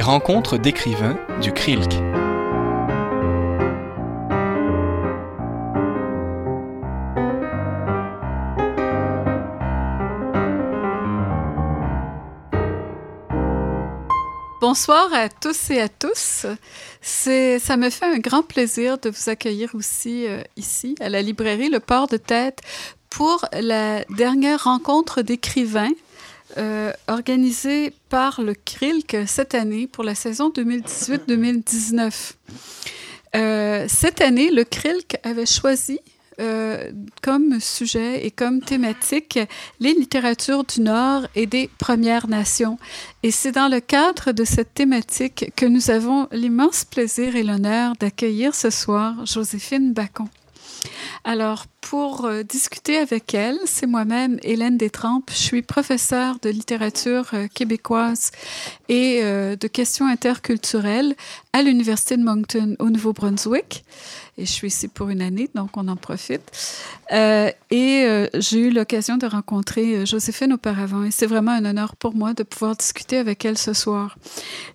Rencontres d'écrivains du CRILC. Bonsoir à tous et à tous. Ça me fait un grand plaisir de vous accueillir aussi euh, ici à la librairie Le Port de Tête pour la dernière rencontre d'écrivains euh, organisée par le CRILC cette année pour la saison 2018-2019. Euh, cette année, le CRILC avait choisi euh, comme sujet et comme thématique les littératures du Nord et des Premières Nations. Et c'est dans le cadre de cette thématique que nous avons l'immense plaisir et l'honneur d'accueillir ce soir Joséphine Bacon. Alors, pour euh, discuter avec elle, c'est moi-même, Hélène Détrempe. Je suis professeure de littérature euh, québécoise et euh, de questions interculturelles à l'Université de Moncton au Nouveau-Brunswick. Et je suis ici pour une année, donc on en profite. et j'ai eu l'occasion de rencontrer Joséphine auparavant et c'est vraiment un honneur pour moi de pouvoir discuter avec elle ce soir.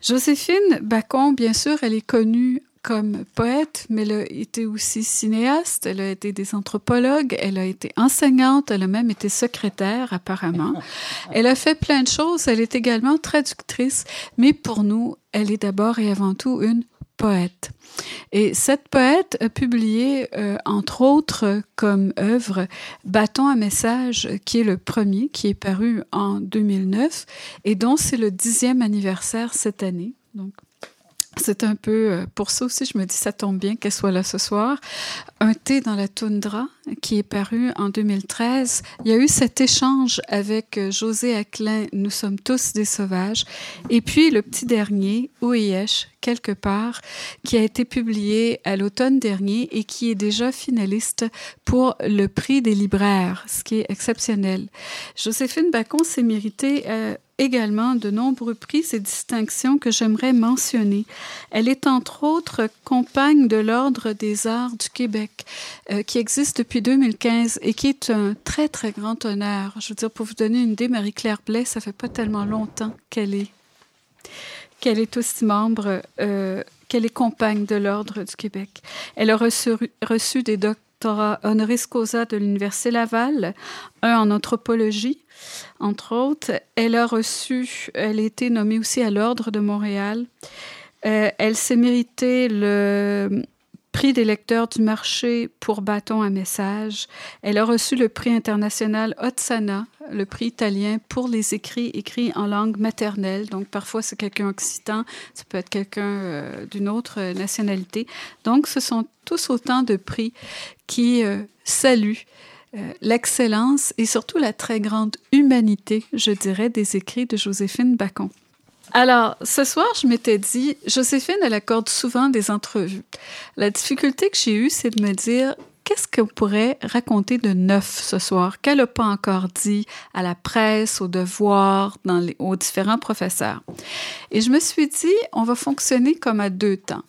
Joséphine Bacon, bien sûr, elle est connue comme poète, mais elle a été aussi cinéaste, elle a été des anthropologues, elle a été enseignante, elle a même été secrétaire apparemment. Elle a fait plein de choses, elle est également traductrice, mais pour nous, elle est d'abord et avant tout une poète. Et cette poète a publié, euh, entre autres, comme œuvre, Bâton à message, qui est le premier, qui est paru en 2009 et dont c'est le dixième anniversaire cette année. Donc, c'est un peu euh, pour ça aussi, je me dis, ça tombe bien qu'elle soit là ce soir. Un thé dans la toundra, qui est paru en 2013. Il y a eu cet échange avec euh, José Aclin, Nous sommes tous des sauvages. Et puis le petit dernier, Ouiesh, quelque part, qui a été publié à l'automne dernier et qui est déjà finaliste pour le prix des libraires, ce qui est exceptionnel. Joséphine Bacon s'est méritée euh, également de nombreux prix et distinctions que j'aimerais mentionner. Elle est entre autres compagne de l'Ordre des arts du Québec, euh, qui existe depuis 2015 et qui est un très, très grand honneur. Je veux dire, pour vous donner une idée, Marie-Claire Blais, ça fait pas tellement longtemps qu'elle est, qu'elle est aussi membre, euh, qu'elle est compagne de l'Ordre du Québec. Elle a reçu, reçu des doctorats honoris causa de l'Université Laval, un en anthropologie, entre autres. Elle a reçu, elle a été nommée aussi à l'Ordre de Montréal. Euh, elle s'est méritée le prix des lecteurs du marché pour bâton à message. Elle a reçu le prix international Otsana, le prix italien pour les écrits écrits en langue maternelle. Donc, parfois, c'est quelqu'un occitan, ça peut être quelqu'un euh, d'une autre nationalité. Donc, ce sont tous autant de prix qui euh, saluent euh, l'excellence et surtout la très grande humanité, je dirais, des écrits de Joséphine Bacon. Alors, ce soir, je m'étais dit, Joséphine, elle accorde souvent des entrevues. La difficulté que j'ai eue, c'est de me dire, qu'est-ce qu'on pourrait raconter de neuf ce soir qu'elle n'a pas encore dit à la presse, aux devoirs, aux différents professeurs? Et je me suis dit, on va fonctionner comme à deux temps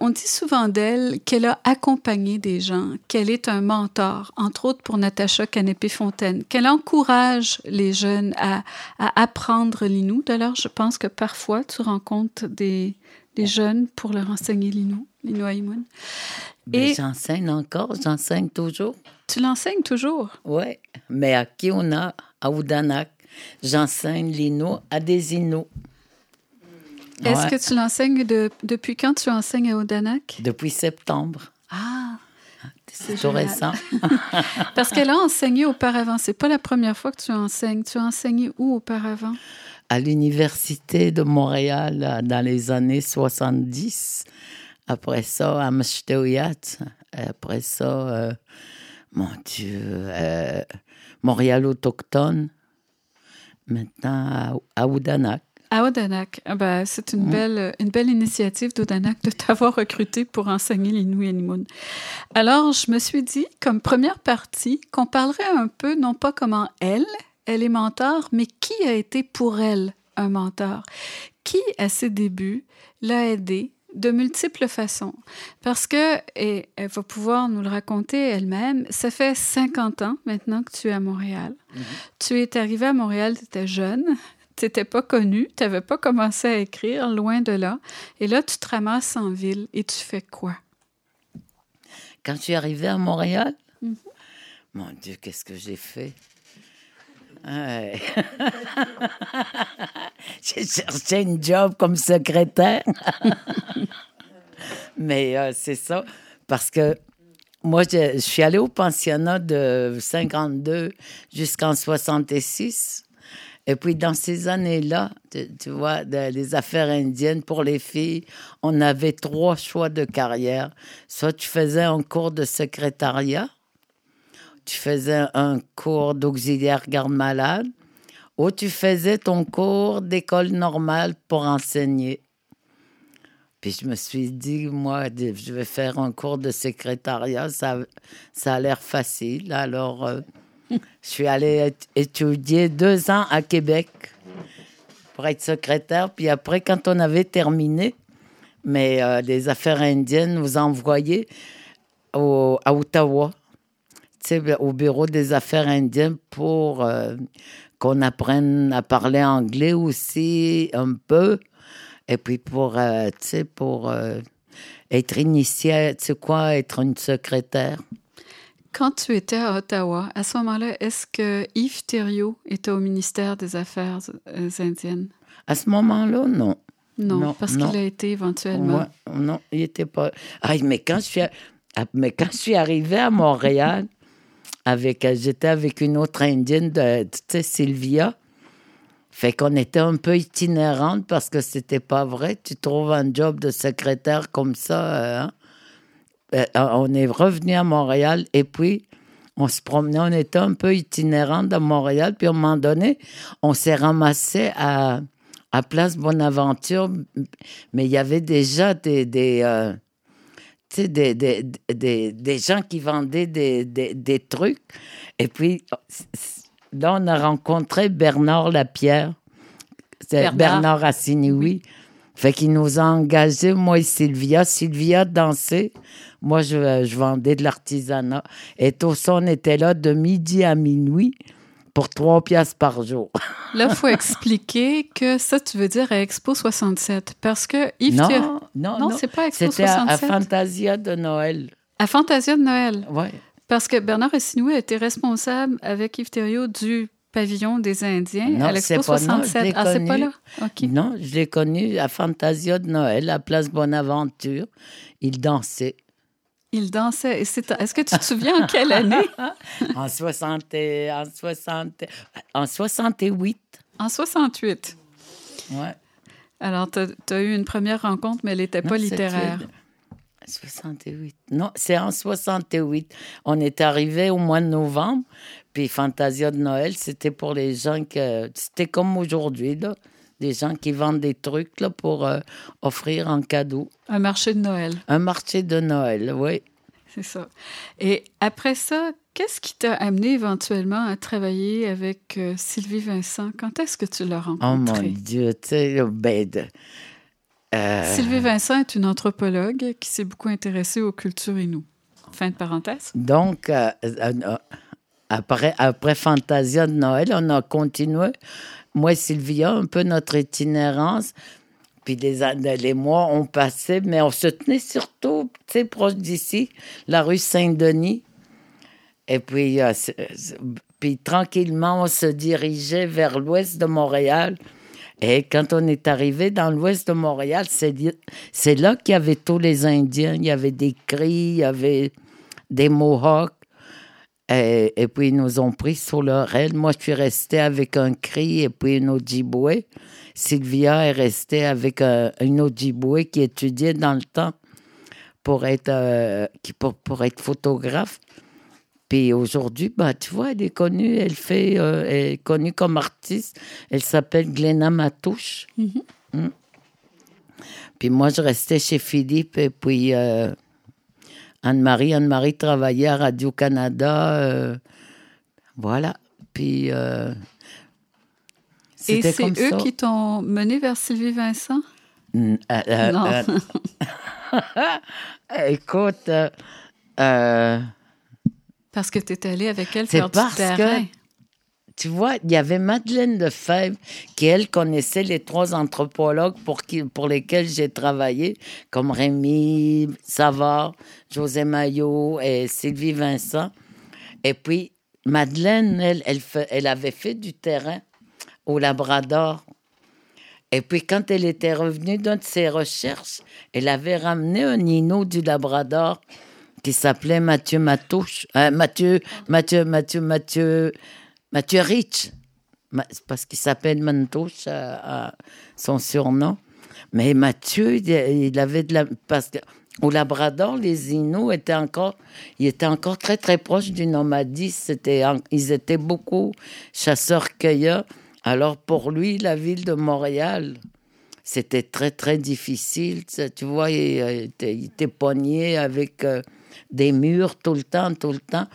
on dit souvent d'elle qu'elle a accompagné des gens, qu'elle est un mentor, entre autres pour Natacha Canépé-Fontaine, qu'elle encourage les jeunes à, apprendre l'inou. D'ailleurs, je pense que parfois, tu rencontres des, jeunes pour leur enseigner l'inou, l'inou ben, Et j'enseigne encore, j'enseigne toujours. Tu l'enseignes toujours? Oui, mais à qui on a, à Oudanak, j'enseigne l'inou à des Inuits. Est-ce que tu l'enseignes depuis quand tu enseignes à Odanak? Depuis septembre. Ah! C'est tout récent. Parce qu'elle a enseigné auparavant. C'est pas la première fois que tu enseignes. Tu as enseigné où auparavant? À l'Université de Montréal dans les années 70. Après ça, à Mshteouyat. Après ça, euh, mon Dieu, euh, Montréal autochtone. Maintenant, à, à Oudanak. À Odanak, ah ben, c'est une, belle, une belle initiative d'Odanak de t'avoir recruté pour enseigner les Animoun. Alors, je me suis dit, comme première partie, qu'on parlerait un peu, non pas comment elle, elle est mentor, mais qui a été pour elle un mentor? Qui, à ses débuts, l'a aidé de multiples façons. Parce que, et elle va pouvoir nous le raconter elle-même, ça fait 50 ans maintenant que tu es à Montréal. Mm-hmm. Tu es arrivé à Montréal, tu étais jeune, tu n'étais pas connu, tu n'avais pas commencé à écrire, loin de là. Et là, tu te ramasses en ville et tu fais quoi? Quand je suis arrivée à Montréal, Mhm. mon Dieu, qu'est-ce que j'ai fait? Ouais. j'ai cherché une job comme secrétaire. Mais euh, c'est ça, parce que moi, je, je suis allée au pensionnat de 52 jusqu'en 66. Et puis, dans ces années-là, tu, vois, les affaires indiennes pour les filles, on avait trois choix de carrière. Soit tu faisais un cours de secrétariat, tu faisais un cours d'auxiliaire garde-malade, ou tu faisais ton cours d'école normale pour enseigner. Puis je me suis dit, moi, je vais faire un cours de secrétariat, ça, ça a l'air facile. Alors, euh, je suis allée ét- étudier deux ans à Québec pour être secrétaire. Puis après, quand on avait terminé, mais euh, les affaires indiennes nous envoyaient au- à Ottawa, au bureau des affaires indiennes pour euh, qu'on apprenne à parler anglais aussi un peu. Et puis pour, euh, pour euh, être initié, tu sais quoi, être une secrétaire. Quand tu étais à Ottawa, à ce moment-là, est-ce que Yves Thériault était au ministère des Affaires euh, indiennes? À ce moment-là, non. Non, Non, parce qu'il a été éventuellement. Ouais, non, il était pas. Ah, mais quand je suis, à- à- mais quand je suis arrivée à Montréal, avec, j'étais avec une autre indienne, de, tu sais, Sylvia. Fait qu'on était un peu itinérante parce que c'était pas vrai. Tu trouves un job de secrétaire comme ça. hein? Euh, on est revenu à Montréal et puis on se promenait, on était un peu itinérante à Montréal. Puis à un moment donné, on s'est ramassé à, à Place Bonaventure, mais il y avait déjà des, des, euh, des, des, des, des gens qui vendaient des, des, des trucs. Et puis là, on a rencontré Bernard Lapierre. C'est Bernard. Bernard, Assinioui. Fait qu'il nous a engagés, moi et Sylvia. Sylvia dansait. Moi, je, je vendais de l'artisanat. Et tout ça, on était là de midi à minuit pour trois piastres par jour. Là, il faut expliquer que ça, tu veux dire à Expo 67. Parce que Yves non, non, Non, non. c'est pas à Expo C'était à, à 67. Fantasia de Noël. À Fantasia de Noël. Ouais. Parce que Bernard Assinoui a été responsable avec Yves Thériault du pavillon des Indiens Non, à l'Expo c'est pas- non, je 67. l'ai ah, c'est pas là? OK. Non, je l'ai connu à Fantasia de Noël, à Place Bonaventure. Il dansait. Il dansait. Est-ce que tu te souviens en quelle année? en, 60, et- en, 60, en 68. En 68. Ouais. Alors, tu as, eu une première rencontre, mais elle n'était pas littéraire. c'était- 68. Non, c'est en 68. On est arrivé au mois de novembre, puis Fantasia de Noël, c'était pour les gens que. C'était comme aujourd'hui, là. Des gens qui vendent des trucs là, pour euh, offrir en cadeau. Un marché de Noël, Un marché de Noël, oui. c'est ça. Et après ça, qu'est-ce qui t'a amené éventuellement à travailler avec euh, Sylvie Vincent? Quand est-ce que tu l'as Oh mon rencontrée? Dieu, tu sais, ben, euh, Sylvie Vincent est une anthropologue qui s'est beaucoup intéressée aux cultures inoues. Fin de parenthèse. Donc, euh, après, après Fantasia de Noël, on a continué. Moi et Sylvia, un peu notre itinérance. Puis les, années- les mois ont passé, mais on se tenait surtout, tu sais, proche d'ici, la rue Saint-Denis. Et puis, euh, puis tranquillement, on se dirigeait vers l'ouest de Montréal. Et quand on est arrivé dans l'ouest de Montréal, c'est là qu'il y avait tous les Indiens. Il y avait des cris, il y avait des Mohawks. Et, et puis, ils nous ont pris sur leur aile. Moi, je suis restée avec un cri et puis une Ojibwe. Sylvia est restée avec un, une Ojibwe qui étudiait dans le temps pour être, euh, qui, pour, pour être photographe. Puis aujourd'hui, bah, tu vois, elle est connue, elle fait, euh, elle est connue comme artiste. Elle s'appelle Glenna Matouche. Mm. Puis moi, je restais chez Philippe et puis euh, Anne-Marie, Anne-Marie travaillait à Radio-Canada. euh, voilà. Puis euh, Et c'est comme eux ça. qui t'ont mené vers Sylvie Vincent? Euh, Non. écoute, Parce que tu es allé avec elle faire du terrain. que- tu vois, il y avait Madeleine Lefebvre qui, elle, connaissait les trois anthropologues pour, qui, pour lesquels j'ai travaillé, comme Rémi Savard, José Maillot et Sylvie Vincent. Et puis, Madeleine, elle, elle, avait fait du terrain au Labrador. Et puis, quand elle était revenue d'une de ses recherches, elle avait ramené un Nino du Labrador qui s'appelait Mathieu Matouche. Euh, Mathieu, Mathieu, Mathieu, Mathieu, Mathieu Rich. Parce qu'il s'appelle Matouche, euh, son surnom. Mais Mathieu, il avait de la. Parce qu'au Labrador, les Inuits étaient encore, ils étaient encore très, très proches du nomadisme. C'était, ils étaient beaucoup chasseurs-cueilleurs. Alors pour lui, la ville de Montréal, c'était très, très difficile. Tu vois, il, était, pogné avec euh, des murs tout le temps, tout le temps.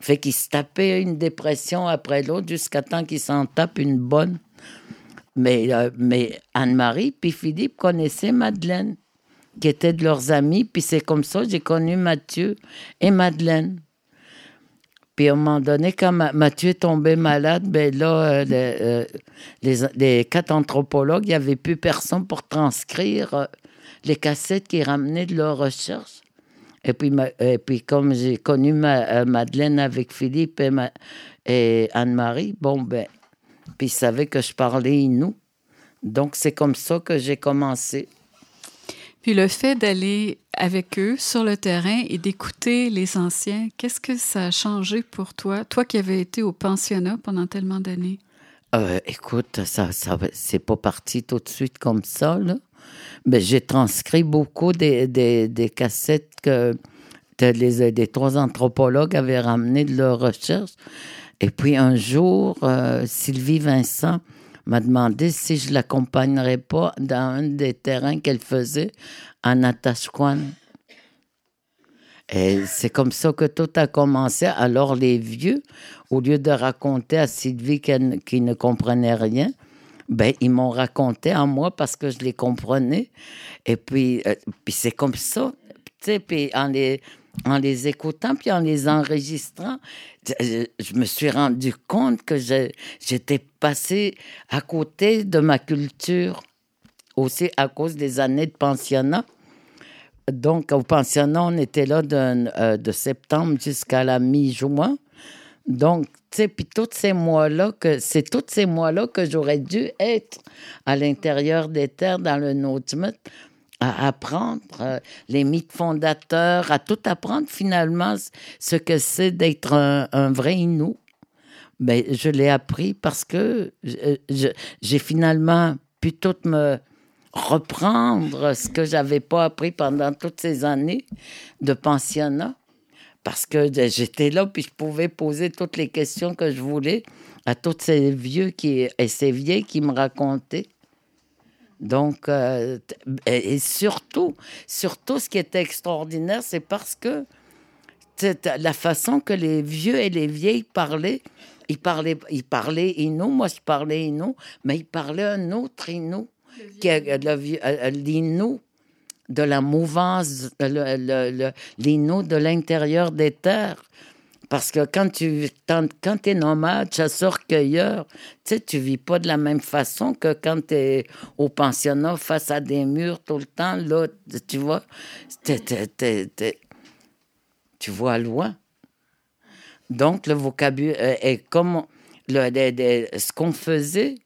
Fait qu'il se tapait une dépression après l'autre jusqu'à temps qu'il s'en tape une bonne. Mais, euh, mais Anne-Marie puis Philippe connaissaient Madeleine, qui était de leurs amis. Puis c'est comme ça j'ai connu Mathieu et Madeleine. Puis à un moment donné, quand Mathieu est tombé malade, ben là, euh, euh, les, les, quatre anthropologues, il n'y avait plus personne pour transcrire les cassettes qu'ils ramenaient de leur recherche. Et puis, et puis comme j'ai connu Madeleine avec Philippe et, et Anne-Marie, bon, ben, puis ils savaient que je parlais Inou. Donc, c'est comme ça que j'ai commencé. Puis le fait d'aller avec eux sur le terrain et d'écouter les anciens, qu'est-ce que ça a changé pour toi, toi qui avais été au pensionnat pendant tellement d'années? Euh, écoute, ça, ça c'est pas parti tout de suite comme ça, là. Mais j'ai transcrit beaucoup des, des, cassettes que les, trois anthropologues avaient ramenées de leur recherche. Et puis un jour, euh, Sylvie Vincent m'a demandé si je l'accompagnerais pas dans un des terrains qu'elle faisait en Atashquan. Et c'est comme ça que tout a commencé. Alors les vieux, au lieu de raconter à Sylvie qui ne comprenait rien, ben, ils m'ont raconté à moi parce que je les comprenais. Et puis, euh, puis c'est comme ça. Puis en les, en les écoutant, puis en les enregistrant, je, me suis rendu compte que j'étais passé à côté de ma culture, aussi à cause des années de pensionnat. Donc, au pensionnat, on était là euh, de septembre jusqu'à la mi-juin. Donc, tu sais, puis tous ces mois-là, que c'est tous ces mois-là que j'aurais dû être à l'intérieur des terres dans le Nautilus à apprendre euh, les mythes fondateurs, à tout apprendre finalement ce que c'est d'être un, vrai Inou. Mais ben, je l'ai appris parce que j'ai finalement pu tout me reprendre ce que j'avais pas appris pendant toutes ces années de pensionnat. Parce que j'étais là, puis je pouvais poser toutes les questions que je voulais à tous ces vieux qui, et ces vieilles qui me racontaient. Donc, euh, et surtout, surtout, ce qui est extraordinaire, c'est parce que la façon que les vieux et les vieilles parlaient, ils parlaient, ils parlaient Inou, moi je parlais Inou, mais ils parlaient un autre Inou, euh, de la mouvance, l'Inou de l'intérieur des terres. Parce que quand tu quand es nomade, chasseur-cueilleur, tu sais, tu vis pas de la même façon que quand tu es au pensionnat face à des murs tout le temps. Là, tu vois, tu vois loin. Donc, le vocabulaire est comme le, ce qu'on faisait,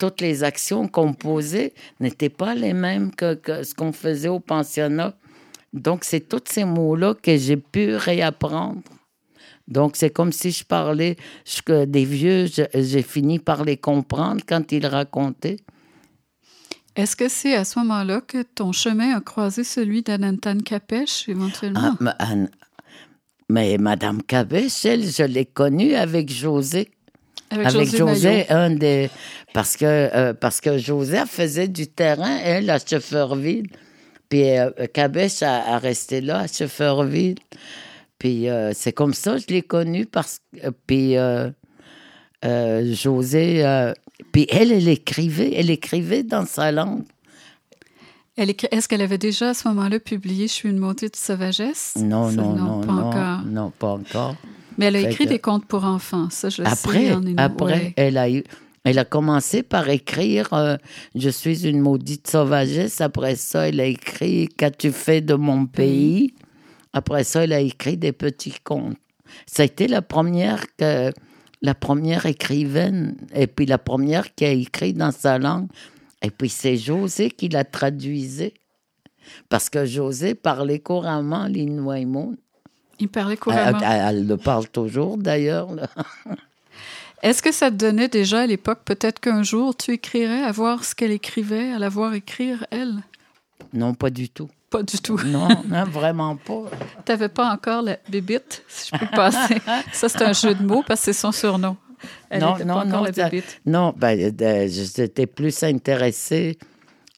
toutes les actions qu'on posait n'étaient pas les mêmes que, que ce qu'on faisait au pensionnat. Donc, c'est tous ces mots-là que j'ai pu réapprendre. Donc, c'est comme si je parlais je, des vieux, j'ai fini par les comprendre quand ils racontaient. Est-ce que c'est à ce moment-là que ton chemin a croisé celui d'Anantan Kapesh, éventuellement? Ah, mais Madame Kapesh, elle, je l'ai connue avec José. Avec, José, un des... Parce que, euh, parce que José faisait du terrain, elle, à Chefferville. Puis euh, a, a, resté là, à Chefferville. Puis euh, c'est comme ça que je l'ai connue parce que. Puis euh, euh, José. puis elle, elle écrivait, elle écrivait dans sa langue. Est-ce qu'elle avait déjà à ce moment-là publié Je suis une montée de sauvagesse Non, non, non, pas encore. Non, pas encore. Mais elle a Fait écrit que- des contes pour enfants, ça je le sais. Après, en une- après ouais. elle, a eu, elle a commencé par écrire euh, Je suis une maudite sauvagesse. Après ça, elle a écrit Qu'as-tu fait de mon pays? Après ça, elle a écrit des petits contes. Ça a été la première, que, la première écrivaine et puis la première qui a écrit dans sa langue. Et puis c'est José qui l'a traduisait. Parce que José parlait couramment l'inouïmoun. Il parlait couramment. elle- elle le parle toujours d'ailleurs. Est-ce que ça te donnait déjà à l'époque, peut-être qu'un jour tu écrirais à voir ce qu'elle écrivait, à la voir écrire, elle? Non, pas du tout. Pas du tout. Non, non, vraiment pas. T'avais pas encore la bébite, si je peux passer. ça, c'est un jeu de mots parce que c'est son surnom. Elle non, non, pas encore non, la bébite. non, ben, j'étais plus intéressée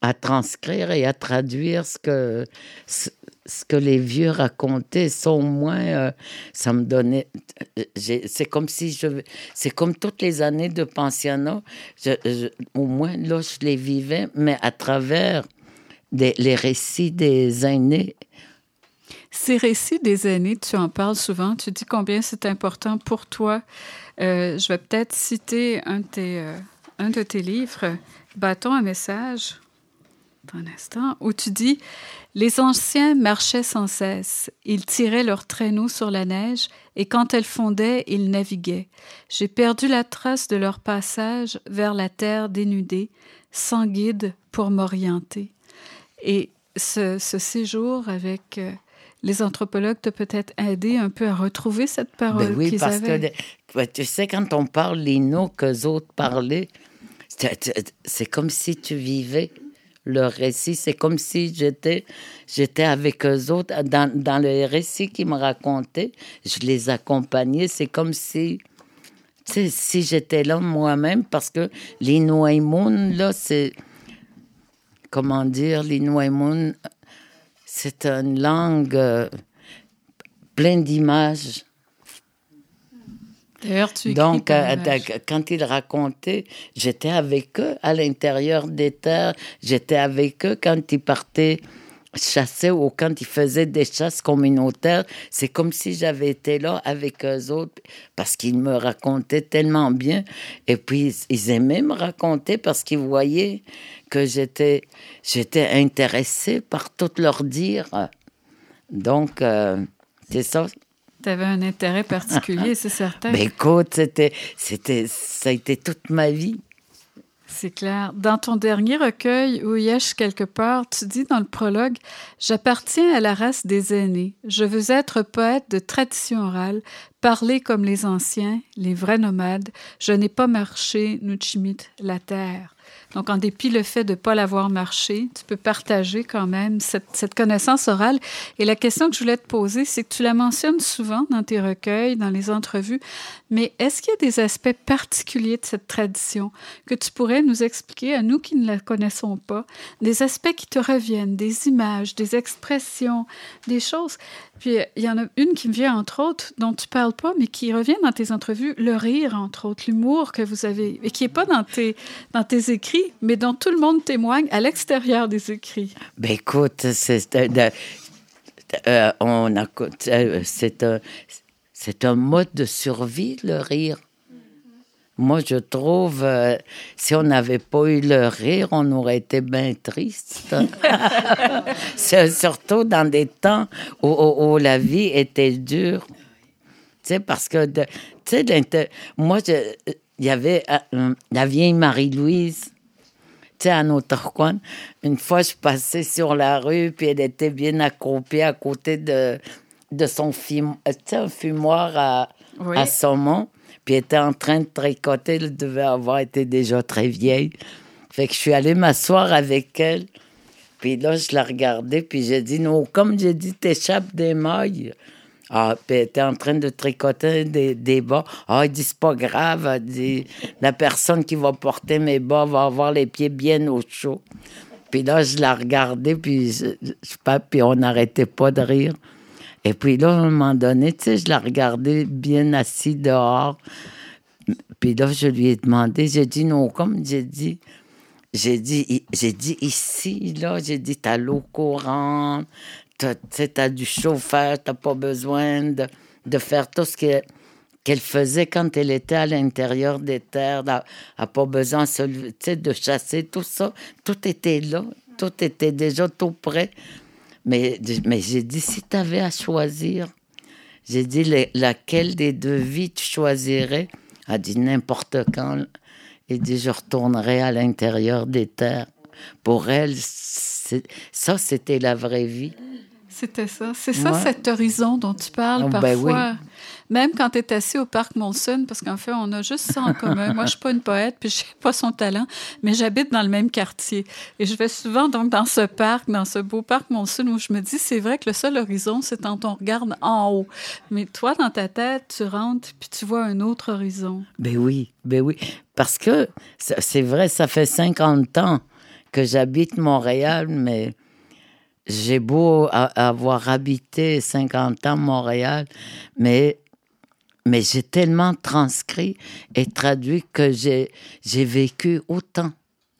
à transcrire et à traduire ce que, ce, que les vieux racontaient. Au moins, euh, ça me donnait. euh, C'est comme si je. C'est comme toutes les années de pensionnat. au moins, là, je les vivais, mais à travers les récits des aînés. Ces récits des aînés, tu en parles souvent. Tu dis combien c'est important pour toi. Euh, je vais peut-être citer un de tes, un de tes livres, Bâton à message, un instant, où tu dis Les anciens marchaient sans cesse. Ils tiraient leurs traîneaux sur la neige et quand elle fondait, ils naviguaient. J'ai perdu la trace de leur passage vers la terre dénudée, sans guide pour m'orienter. Et ce, ce séjour avec euh, les anthropologues t'a peut-être aidé un peu à retrouver cette parole Ben oui, qu'ils parce avaient. que ben, tu sais, quand on parle les noms qu'eux autres parlaient, c'est comme si tu vivais leur récit. C'est comme si j'étais j'étais avec eux autres. Dans, le récit qu'ils me racontaient, je les accompagnais. C'est comme si. si j'étais là moi-même, parce que les là, c'est. Comment dire, les c'est une langue euh, pleine d'images. D'ailleurs, tu écris Donc, euh, quand ils racontaient, j'étais avec eux à l'intérieur des terres. J'étais avec eux quand ils partaient chasser ou quand ils faisaient des chasses communautaires. C'est comme si j'avais été là avec eux autres parce qu'ils me racontaient tellement bien. Et puis, ils aimaient me raconter parce qu'ils voyaient que j'étais, j'étais intéressée par tout leur dire. Donc, euh, c'est ça. Tu avais un intérêt particulier, c'est certain. Ben écoute, c'était, c'était, ça a été toute ma vie. C'est clair. Dans ton dernier recueil, Ouyesh quelque part, tu dis dans le prologue J'appartiens à la race des aînés. Je veux être poète de tradition orale, parler comme les anciens, les vrais nomades. Je n'ai pas marché, Nuchimit, la terre. Donc, en dépit le fait de ne pas l'avoir marché, tu peux partager quand même cette, connaissance orale. Et la question que je voulais te poser, c'est que tu la mentionnes souvent dans tes recueils, dans les entrevues, mais est-ce qu'il y a des aspects particuliers de cette tradition que tu pourrais nous expliquer à nous qui ne la connaissons pas, des aspects qui te reviennent, des images, des expressions, des choses? Puis il y en a une qui me vient entre autres, dont tu parles pas, mais qui revient dans tes entrevues, le rire entre autres, l'humour que vous avez, et qui est pas dans tes dans tes écrits, mais dont tout le monde témoigne à l'extérieur des écrits. Ben écoute, c'est euh, de- euh, on a euh, c'est un c'est un mode de survie le rire. Moi, je trouve, euh, si on n'avait pas eu le rire, on aurait été bien triste. C'est surtout dans des temps où, où- où la vie était dure. Tu sais, parce que, tu sais, moi, il y avait euh, la vieille Marie-Louise, à notre coin. Une fois, je passais sur la rue, puis elle était bien accroupie à côté de, de son sais, un fumoir à, Oui. à saumon. Puis elle était en train de tricoter. Elle devait avoir été déjà très vieille. Fait que je suis allée m'asseoir avec elle. Puis là, je la regardais, puis j'ai dit, non, comme j'ai dit, t'échappes des mailles. Ah, elle était en train de tricoter des, des bas. Ah, elle dit, c'est pas grave. La personne qui va porter mes bas va avoir les pieds bien au chaud. Puis là, je la regardais, puis je, pas, on n'arrêtait pas de rire. Et puis là, à un moment donné, tu sais, je la regardais bien assise dehors. Puis là, je lui ai demandé, j'ai dit non, comme j'ai dit, j'ai dit, j'ai dit ici, là, j'ai dit, t'as l'eau courante, t'as, du chauffeur, t'as pas besoin de, de faire tout ce que. qu'elle faisait quand elle était à l'intérieur des terres, n'a pas besoin de chasser tout ça. Tout était là, tout était déjà tout prêt. Mais, mais j'ai dit, si tu avais à choisir, j'ai dit, laquelle des deux vies tu choisirais? Elle a dit, n'importe quand. Il dit, je retournerai à l'intérieur des terres. Pour elle, ça, c'était la vraie vie. C'était ça. C'est ça, cet horizon dont tu parles oh, ben parfois. Même quand tu es assis au parc Monson, parce qu'en fait, on a juste ça en commun. Moi, je suis pas une poète, puis je n'ai pas son talent, mais j'habite dans le même quartier. Et je vais souvent donc dans ce parc, dans ce beau parc Monson, où je me dis, c'est vrai que le seul horizon, c'est quand on regarde en haut. Mais toi, dans ta tête, tu rentres, puis tu vois un autre horizon. Ben oui, ben oui. Parce que c'est vrai, ça fait 50 ans que j'habite Montréal, mais j'ai beau avoir habité 50 ans Montréal, mais, mais j'ai tellement transcrit et traduit que j'ai, vécu autant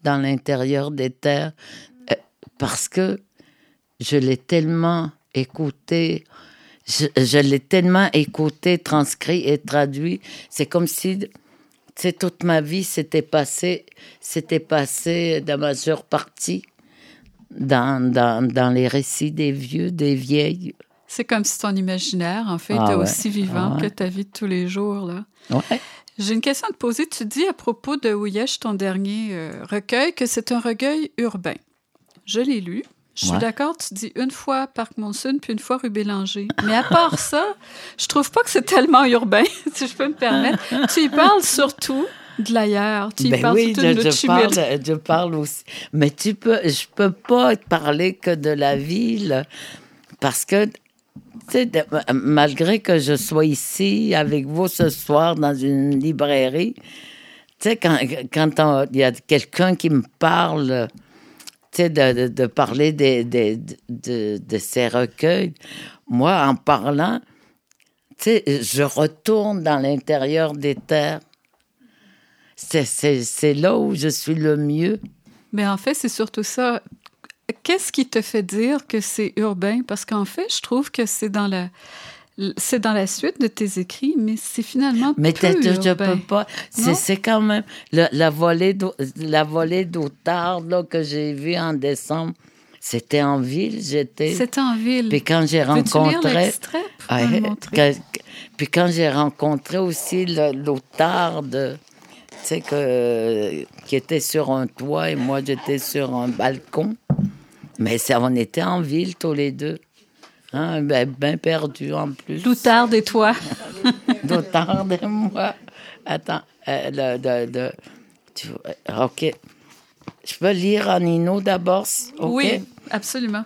dans l'intérieur des terres euh, parce que je l'ai tellement écouté, je, l'ai tellement écouté, transcrit et traduit. C'est comme si toute ma vie s'était passé, s'était passé la majeure partie dans, dans, dans, les récits des vieux, des vieilles. C'est comme si ton imaginaire, en fait, ah était aussi vivant que ta vie de tous les jours. Là. Ouais. J'ai une question à te poser. Tu dis à propos de Ouyesh, ton dernier euh, recueil, que c'est un recueil urbain. Je l'ai lu. Je suis d'accord, tu dis une fois Parc Monsoon puis une fois rue Bélanger. Mais à part ça, je trouve pas que c'est tellement urbain, si je peux me permettre. tu y parles surtout de l'ailleurs. Tu ben parles oui, je, je, parle, je parle aussi. Mais tu peux, je peux pas parler que de la ville parce que malgré que je sois ici avec vous ce soir dans une librairie, tu sais, quand, quand il y a quelqu'un qui me parle de, de, parler de, de, de, ces recueils. Moi, en parlant, je retourne dans l'intérieur des terres. C'est là où je suis le mieux. Mais en fait, c'est surtout ça. Qu'est-ce qui te fait dire que c'est urbain? Parce qu'en fait, je trouve que c'est dans la c'est dans la suite de tes écrits, mais c'est finalement mais peu je, je peux pas. C'est quand même la volée la volée d'Otard que j'ai vue en décembre. C'était en ville, j'étais. C'était en ville. Puis quand j'ai rencontré. puis quand j'ai rencontré aussi l'Otard tu sais que qui était sur un toit et moi j'étais sur un balcon. Mais ça, on était en ville tous les deux. Hein, ben, ben, perdu en plus. Loutarde et toi. Loutarde et moi. Attends, euh, de, de, tu, euh, OK. Je peux lire en Nino d'abord? Oui, absolument.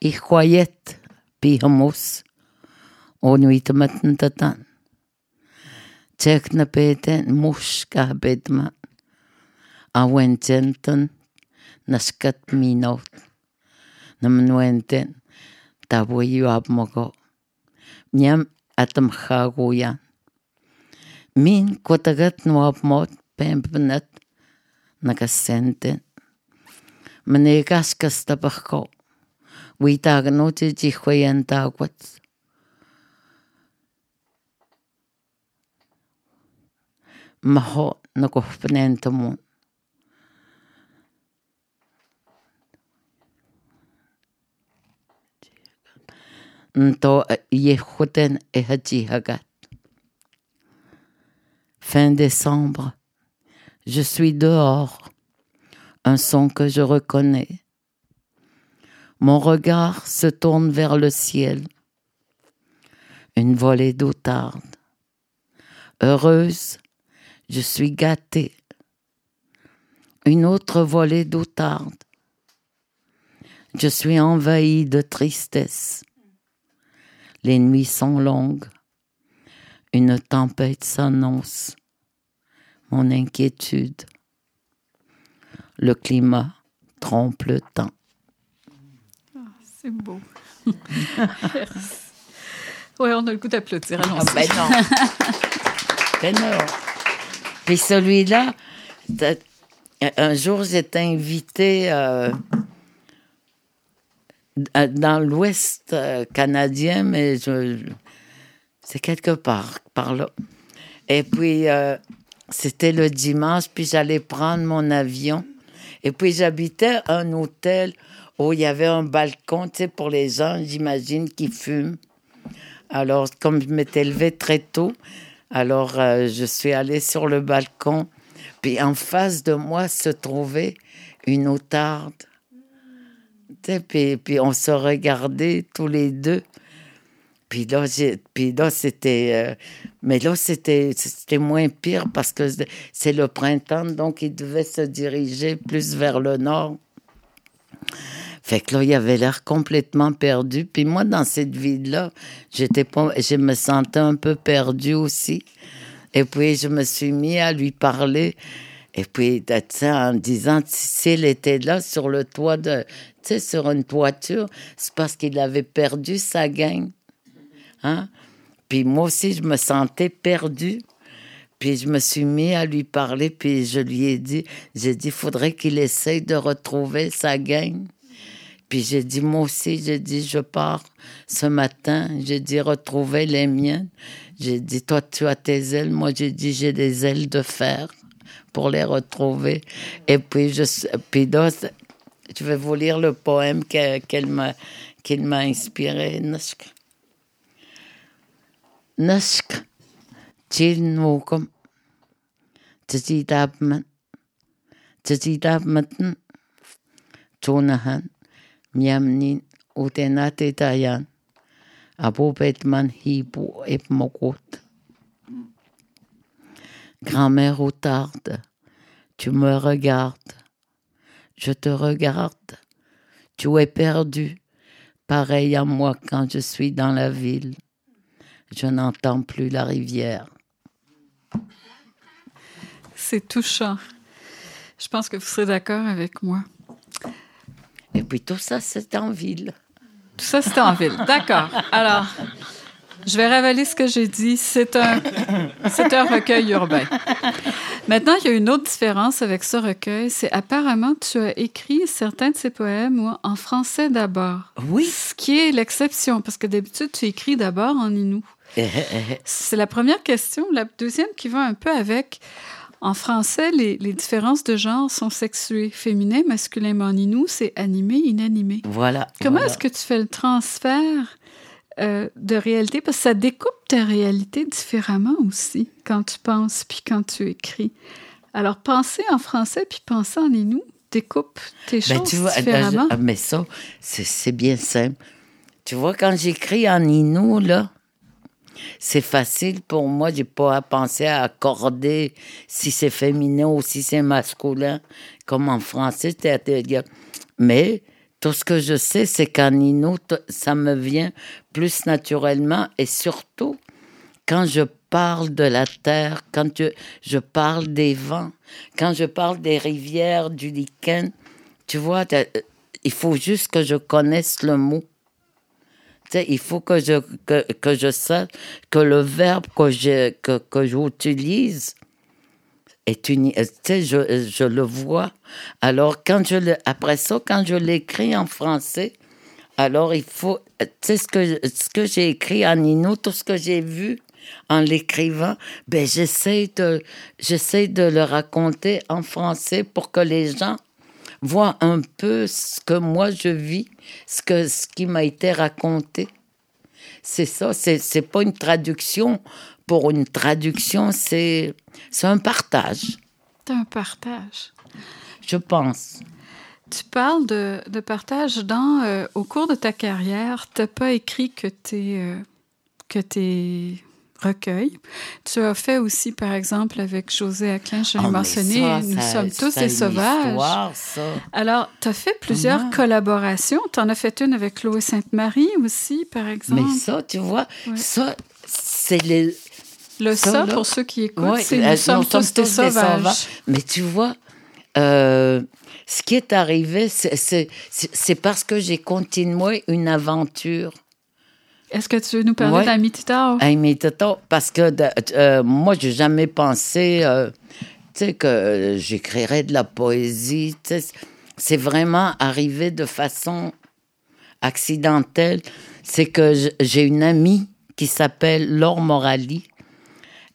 Ich croyais, pihamus, Onuitama tantatan. Tekna peten muska bedma. Awententen naskat minot. Namnuenten tabuyu abmogo. Nyam atam haguyan. Min kotagat no abmot pempnat nakasenten. Manegaskas tabakko. Witagnuti jihwayan tagwats. Maho nakohpanentamun Fin décembre, je suis dehors, un son que je reconnais. Mon regard se tourne vers le ciel. Une volée d'outarde. Heureuse, je suis gâtée. Une autre volée d'outarde. Je suis envahie de tristesse. Les nuits sont longues. Une tempête s'annonce. Mon inquiétude. Le climat trompe le temps. Ah, c'est beau. oui, on a le goût d'applaudir. Ah, ben non. ben non. Puis celui-là, un jour, j'étais invitée. Euh, Euh, Dans l'Ouest euh, canadien, mais je, c'est quelque part, par là. Et puis, c'était le dimanche, puis j'allais prendre mon avion. Et puis, j'habitais un hôtel où il y avait un balcon, tu sais, pour les gens, j'imagine, qui fument. Alors, comme je m'étais levée très tôt, alors euh, je suis allée sur le balcon. Puis en face de moi se trouvait une outarde. Sais, Puis, puis on se regardait tous les deux. Puis là, c'était. euh, mais là, c'était moins pire parce que c'est le printemps, donc il devait se diriger plus vers le nord. Fait que là, il avait l'air complètement perdu. Puis moi, dans cette ville-là, j'étais pas, je me sentais un peu perdue aussi. Et puis, je me suis mis à lui parler. Et puis, tu sais, en disant, s'il était là sur le toit de, tu sais, sur une toiture, c'est parce qu'il avait perdu sa gang. Hein? Puis moi aussi, je me sentais perdue. Puis je me suis mis à lui parler, puis je lui ai dit, j'ai dit, faudrait qu'il essaye de retrouver sa gang. Puis j'ai dit, moi aussi, j'ai dit, je pars ce matin. J'ai dit, retrouver les miennes. J'ai dit, toi, tu as tes ailes. Moi, j'ai dit, j'ai des ailes de fer pour les retrouver. Et puis, je, puis c'est- je vais vous lire le poème que- qu'elle m'a, qu'il m'a inspiré. Nushk. Chilnukum. Tzitabman. Tzitabmatan. Jonahan. Miamnin hibu epmokot. Grand-mère outarde, tu me regardes. Je te regarde. Tu es perdu, pareil à moi quand je suis dans la ville. Je n'entends plus la rivière. C'est touchant. Je pense que vous serez d'accord avec moi. Et puis tout ça, c'est en ville. Tout ça, c'était en ville. D'accord. Alors, je vais révéler ce que j'ai dit. C'est un, c'est un recueil urbain. Maintenant, il y a une autre différence avec ce recueil. C'est apparemment, tu as écrit certains de ces poèmes en français d'abord. Oui. Ce qui est l'exception, parce que d'habitude, tu écris d'abord en inou. C'est la première question. La deuxième qui va un peu avec. En français, les, les différences de genre sont sexuées. Féminin, masculin, mais en inou, c'est animé, inanimé. Voilà. Comment voilà. est-ce que tu fais le transfert euh, de réalité? Parce que ça découpe ta réalité différemment aussi quand tu penses puis quand tu écris. Alors, penser en français puis penser en inou découpe tes Ben, choses tu vois, différemment. mais ça, c'est bien simple. Tu vois, quand j'écris en inou, là, c'est facile pour moi. J'ai pas penser à accorder si c'est féminin ou si c'est masculin, comme en français. Mais tout ce que je sais, c'est qu'en inou, ça me vient plus naturellement et surtout quand je parle de la terre, quand je, je parle des vents, quand je parle des rivières, du lichen, tu vois, t'as- il faut juste que je connaisse le mot. Il faut que je, que, je sache que le verbe que je, que, que j'utilise est uni, euh, je, je le vois. Alors, quand je le, après ça, quand je l'écris en français, alors il faut, tu sais, ce que, ce que j'ai écrit en Inou, tout ce que j'ai vu en l'écrivant, ben, j'essaie de, j'essaie de le raconter en français pour que les gens voient un peu ce que moi je vis, ce, que, ce qui m'a été raconté. C'est ça, c'est, c'est pas une traduction. Pour une traduction, c'est, c'est un partage, C'est un partage. je pense. Tu parles de, de partage dans, euh, au cours de ta carrière, tu n'as pas écrit que tes, euh, que tes recueils. Tu as fait aussi, par exemple, avec José Aclin, je l'ai Ah, mais mentionné, ça, Nous ça- sommes tous des sauvages. histoire, ça. Alors, tu as fait plusieurs Comment? collaborations. Tu en as fait une avec Chloé Sainte-Marie aussi, par exemple. Mais ça, tu vois, Ouais. ça, c'est les. Le ça, ça, là- pour ceux qui écoutent, Ouais, c'est Nous sommes tous des sauvages. Mais tu vois, euh, ce qui est arrivé, c'est parce que j'ai continué une aventure. Est-ce que tu veux nous parler Ouais. d'Ami Titao? Hey, mais Toto, parce que de- euh, moi, j'ai jamais pensé euh, tu sais, que j'écrirais de la poésie. C'est vraiment arrivé de façon accidentelle, c'est que j'ai une amie qui s'appelle Laure Morali.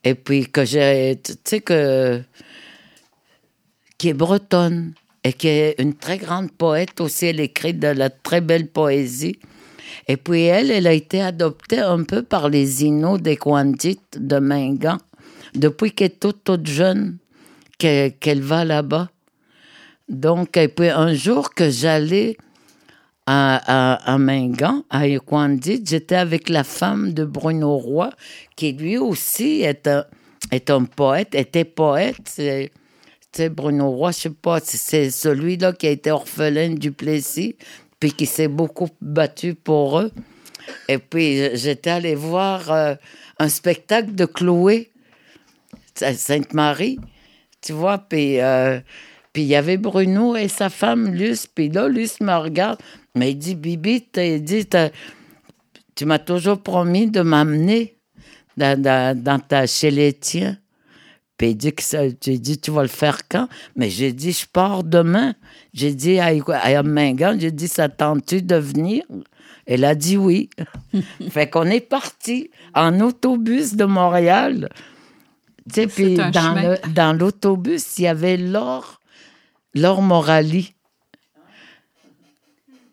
Et puis que j'ai, tu sais que, qui est bretonne et qui est une très grande poète aussi. Elle écrit de la très belle poésie. Et puis elle, elle a été adoptée un peu par les Inuits des Kwandit de Mingan depuis qu'elle est toute, toute jeune, qu'elle va là-bas. Donc, et puis un jour que j'allais à, à, à Mingan, à j'étais avec la femme de Bruno Roy, qui lui aussi est un, est un poète, était poète. C'est, Bruno Roy, je sais pas, c'est celui-là qui a été orphelin du Plessis, puis qui s'est beaucoup battu pour eux. Et puis, j'étais allé voir euh, un spectacle de Chloé, Sainte-Marie, tu vois, puis... Euh, puis il y avait Bruno et sa femme, Luce. Puis là, Luce me regarde. Mais il dit, Bibi, il dit, tu m'as toujours promis de m'amener dans, dans, ta, chez les tiens. Puis il dit que ça, j'ai dit, tu vas le faire quand? Mais j'ai dit, je pars demain. J'ai dit à, à Mingan, j'ai dit, ça tente-tu de venir? Elle a dit oui. fait qu'on est parti en autobus de Montréal. Tu sais, puis dans, l'autobus, il y avait l'or Laure Morali.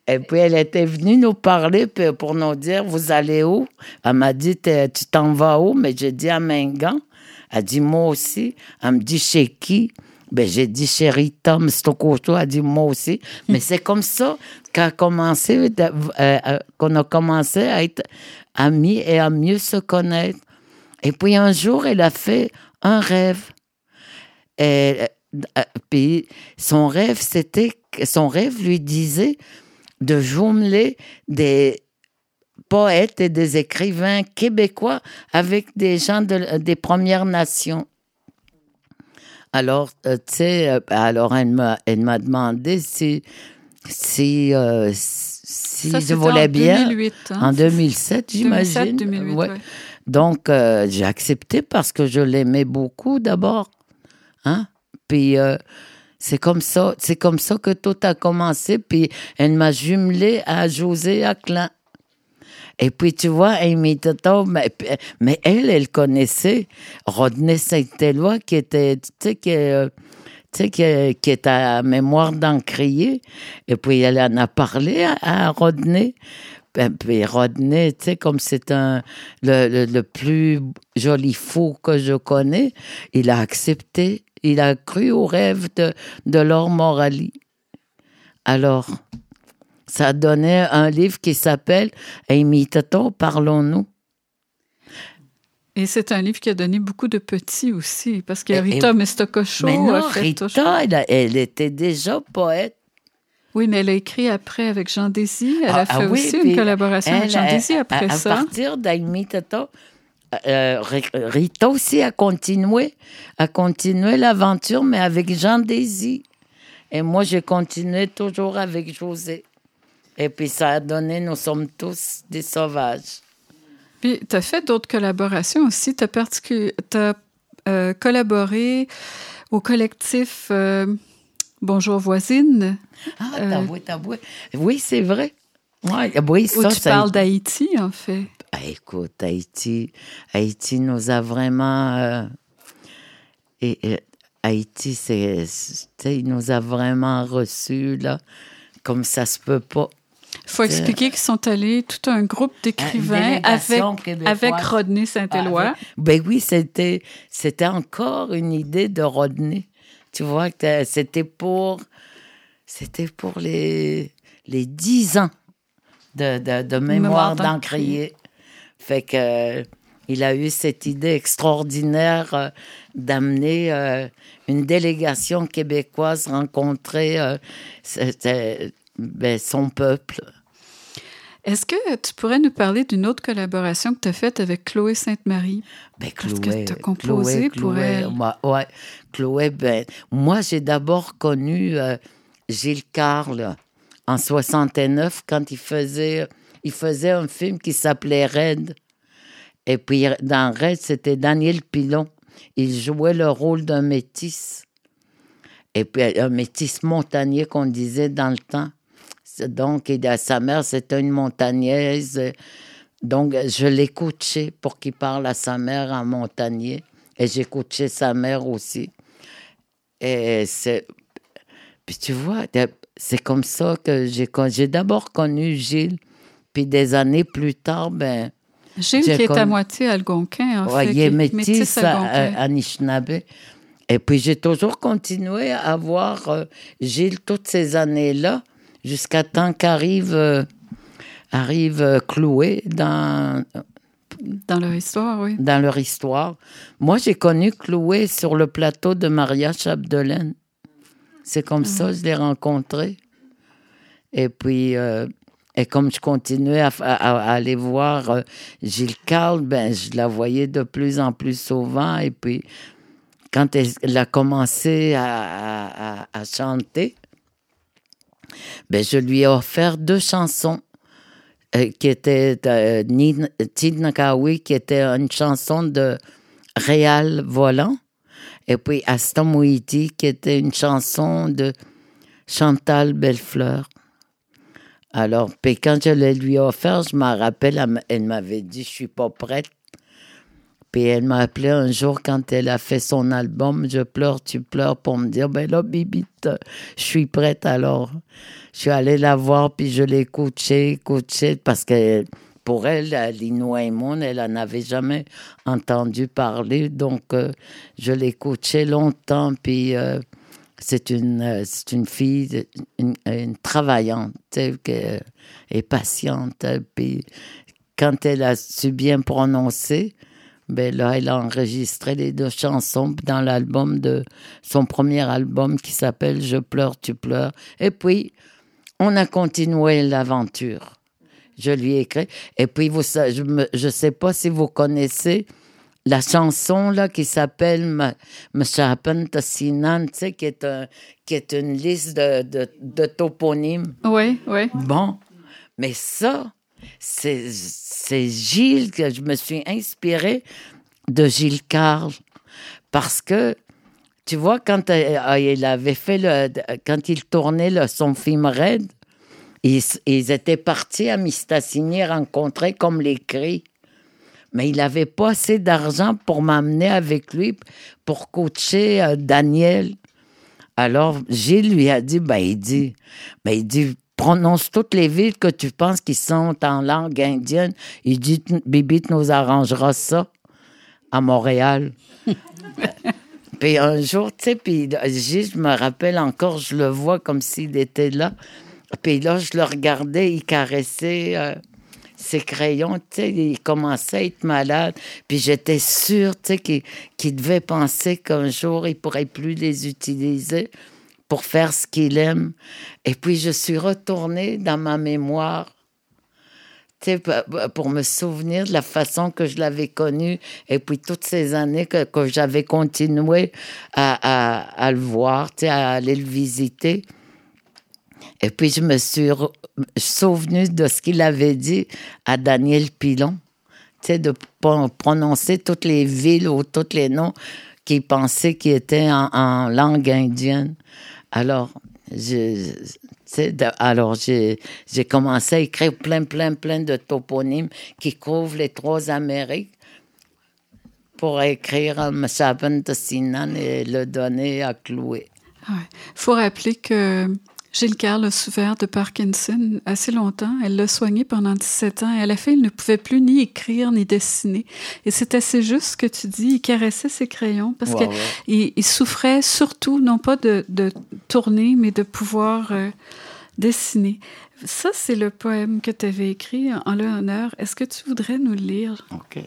Et puis elle était venue nous parler pour nous dire Vous allez où? Elle m'a dit Tu t'en vas où? Mais j'ai dit à Mingan. Elle dit Moi aussi. Elle me dit Chez qui? Ben, j'ai dit chez Rita Stokoto, elle dit moi aussi. Mais c'est comme ça euh, euh, qu'on a commencé à être amis et à mieux se connaître. Et puis un jour, elle a fait un rêve. Et euh, puis son rêve, c'était, son rêve lui disait de jumeler des poètes et des écrivains québécois avec des gens des Premières Nations. Alors, euh, tu sais, euh, alors elle m'a, elle m'a demandé si, si, si je voulais bien. 2008, hein, en 2007, j'imagine. 2007, ouais. Donc, j'ai accepté parce que je l'aimais beaucoup d'abord. Hein? Puis euh, c'est comme ça, c'est comme ça que tout a commencé. Puis elle m'a jumelé à José Aclin. Et puis, tu vois, Amy Toto, mais, mais, elle, elle connaissait Rodney Saint-Éloi, qui était, tu sais, qui, euh, tu sais, qui, qui est à mémoire d'encrier. Et puis, elle en a parlé à, Rodney. Ben, puis Rodney, tu sais, comme c'est un le, le, plus joli fou que je connais, il a accepté il a cru au rêve de, de Laure Morali. Alors, ça donnait un livre qui s'appelle Imitaton, parlons-nous. Et c'est un livre qui a donné beaucoup de petits aussi, parce qu'il y a Rita Mestococho. Mais non, Rita, elle, était déjà poète. Oui, mais elle a écrit après avec Jean Désy. Elle a ah, fait ah aussi une collaboration avec Jean Désy après ça. À partir d'Imitaton, euh, Rita aussi a continué, a continué l'aventure, mais avec Jean Désy. Et moi, j'ai continué toujours avec José. Et puis, ça a donné, nous sommes tous des sauvages. Puis, tu as fait d'autres collaborations aussi. Tu as, euh, collaboré au collectif euh, Bonjour Voisine. Ah, t'as Oui, c'est vrai. Ouais, oui, ça, Où tu parles d'Haïti, en fait. Ah, écoute, Haïti, Haïti nous a vraiment. Euh, et, Haïti, c'est, il nous a vraiment reçus, là, comme ça se peut pas. Il faut expliquer qu'ils sont allés, tout un groupe d'écrivains avec, avec Rodney Saint-Éloi. Ah, ben oui, c'était, c'était encore une idée de Rodney. Tu vois, c'était pour, c'était pour les, les dix ans de, de, de mémoire, mémoire fait que euh, il a eu cette idée extraordinaire euh, d'amener euh, une délégation québécoise rencontrer ben, son peuple. Est-ce que tu pourrais nous parler d'une autre collaboration que tu as faite avec Chloé Sainte-Marie? Ben, Chloé, que tu as composé pour elle. Moi, ouais, Chloé, ben, moi, j'ai d'abord connu Gilles Carle en 69 quand il faisait il faisait un film qui s'appelait Red. Et puis dans Red, c'était Daniel Pilon. Il jouait le rôle d'un métis. Et puis un métis montagnier qu'on disait dans le temps. Donc, il a, sa mère, c'était une montagnaise. Donc, je l'ai coaché pour qu'il parle à sa mère en montagnier. Et j'ai coaché sa mère aussi. Et c'est. Puis tu vois, c'est comme ça que j'ai, j'ai d'abord connu Gilles. Puis des années plus tard, ben. Gilles qui est à moitié algonquin, en ouais, fait. il est métis, à, Anishinaabe. Et puis j'ai toujours continué à voir euh, Gilles toutes ces années-là, jusqu'à temps qu'arrive euh, arrive euh, Cloué dans dans leur histoire, oui. Dans leur histoire. Moi, j'ai connu Chloé sur le plateau de Maria Chapdelaine. C'est comme ça que je l'ai rencontré. Et puis, euh, et comme je continuais à, aller voir euh, Gilles Carle, ben, je la voyais de plus en plus souvent. Et puis, quand elle, a commencé à, à chanter, ben, je lui ai offert deux chansons euh, qui était euh, Tidnakawi, qui était une chanson de Réal Volant, et puis Astamouiti, qui était une chanson de Chantal Bellefleur. Alors, puis quand je l'ai lui offert, je me rappelle, elle m'avait dit, je suis pas prête. Puis elle m'a appelé un jour quand elle a fait son album Je pleure, tu pleures pour me dire ben là, Bibite, je suis prête alors. Je suis allée la voir puis je l'ai coachée, coachée parce que pour elle, l'Inouaïmoun, elle n'en avait jamais entendu parler. Donc, euh, je l'ai coachée longtemps. Puis, euh, c'est une, euh, une fille, une, une travaillante, et patiente. Puis, quand elle a su bien prononcer, ben là, elle a enregistré les deux chansons dans l'album de son premier album qui s'appelle Je pleure, tu pleures. Et puis, on a continué l'aventure. Je lui ai écrit. Et puis, vous, je ne sais pas si vous connaissez la chanson là qui s'appelle Mshapen Tassinan, tu sais, qui est, un, qui est une liste de, de, de toponymes. Oui, oui. Bon, mais ça, c'est Gilles que je me suis inspirée de Gilles Carle. Parce que, tu vois, quand euh, euh, il avait fait le. Quand il tournait son film Red, ils, étaient partis à Mistassini rencontrer comme les cris. Mais il n'avait pas assez d'argent pour m'amener avec lui pour coacher euh, Daniel. Alors, Gilles lui a dit, ben, il dit, ben, il dit, prononce toutes les villes que tu penses qui sont en langue indienne. Il dit, Bibite nous arrangera ça à Montréal. puis un jour, tu sais, puis je me rappelle encore, je le vois comme s'il était là. Puis là, je le regardais, il caressait euh, ses crayons, tu sais, il commençait à être malade. Puis j'étais sûre, tu sais, qu'il devait penser qu'un jour, il pourrait plus les utiliser pour faire ce qu'il aime. Et puis je suis retournée dans ma mémoire pour me souvenir de la façon que je l'avais connu et puis toutes ces années que, que j'avais continué à, à, le voir, à aller le visiter. Et puis je me suis souvenu de ce qu'il avait dit à Daniel Pilon, de prononcer toutes les villes ou tous les noms qu'il pensait qui étaient en, en langue indienne. Alors, alors j'ai commencé à écrire plein, plein, plein de toponymes qui couvrent les trois Amériques pour écrire un Saban de Sinan et le donner à Chloé. Il faut rappeler que Gilles Carle a souffert de Parkinson assez longtemps. Elle l'a soigné pendant 17 ans et à la fin, il ne pouvait plus ni écrire ni dessiner. Et c'est assez juste ce que tu dis. Il caressait ses crayons parce qu'il il souffrait surtout, non pas de, tourner, mais de pouvoir euh, dessiner. Ça, c'est le poème que tu avais écrit en l'honneur. Est-ce que tu voudrais nous le lire? OK.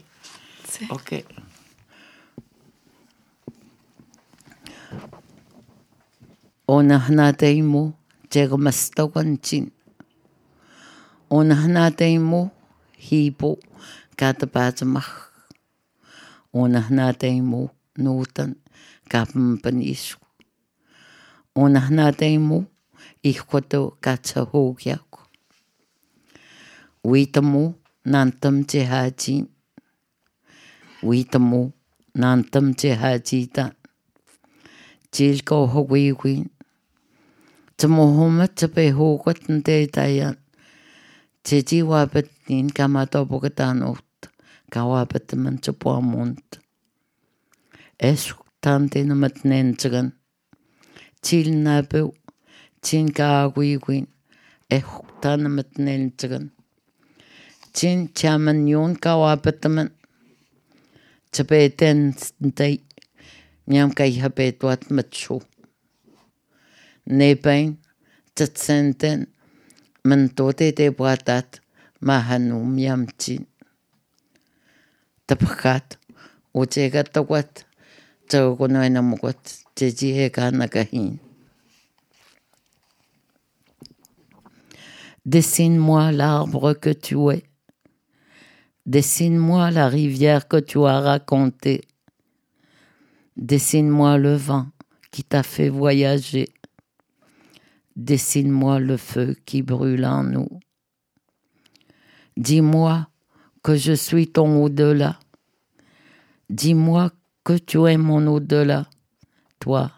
OK. тегмастогончин унахнатэйму хипу катапаатмах унахнатэйму нуутан капмпан иску унахнатэйму ихкото кацахуугяку уитаму нантам тихаачин уитаму нантам тихаатита жилгоо хогвигвин тэмохомэтбэ хугатн дэйтаян тэтивапэтнин каматопокатаануут кавапэтмэн тупуамунт эсук таантинаматнэнцэган тилнаапэу тинкаагуигуин эхук таанаматнэнцэган тин чаман юун кавапэтмэн тэбэтэн тэй ням кайхабэтуат матсуу tante na mat nen tsagan. Til nā pēu, tin ka agui kuin, e huk tāna mat nen tsagan. Tin tiaman yon ka wāpat te man. Te pe ten tei, miam ka iha pe tuat mat shuk. Nepain, tatsenten, man tote te puatat, mahanum yamchin. Tsakuno enamukwat, chechi heka nakahin. Dessine-moi l'arbre que tu es. Dessine-moi la rivière que tu as racontée. Dessine-moi le vent qui t'a fait voyager. Dessine-moi le feu qui brûle en nous. Dis-moi que je suis ton au-delà. Dis-moi que tu es mon au-delà. Toi,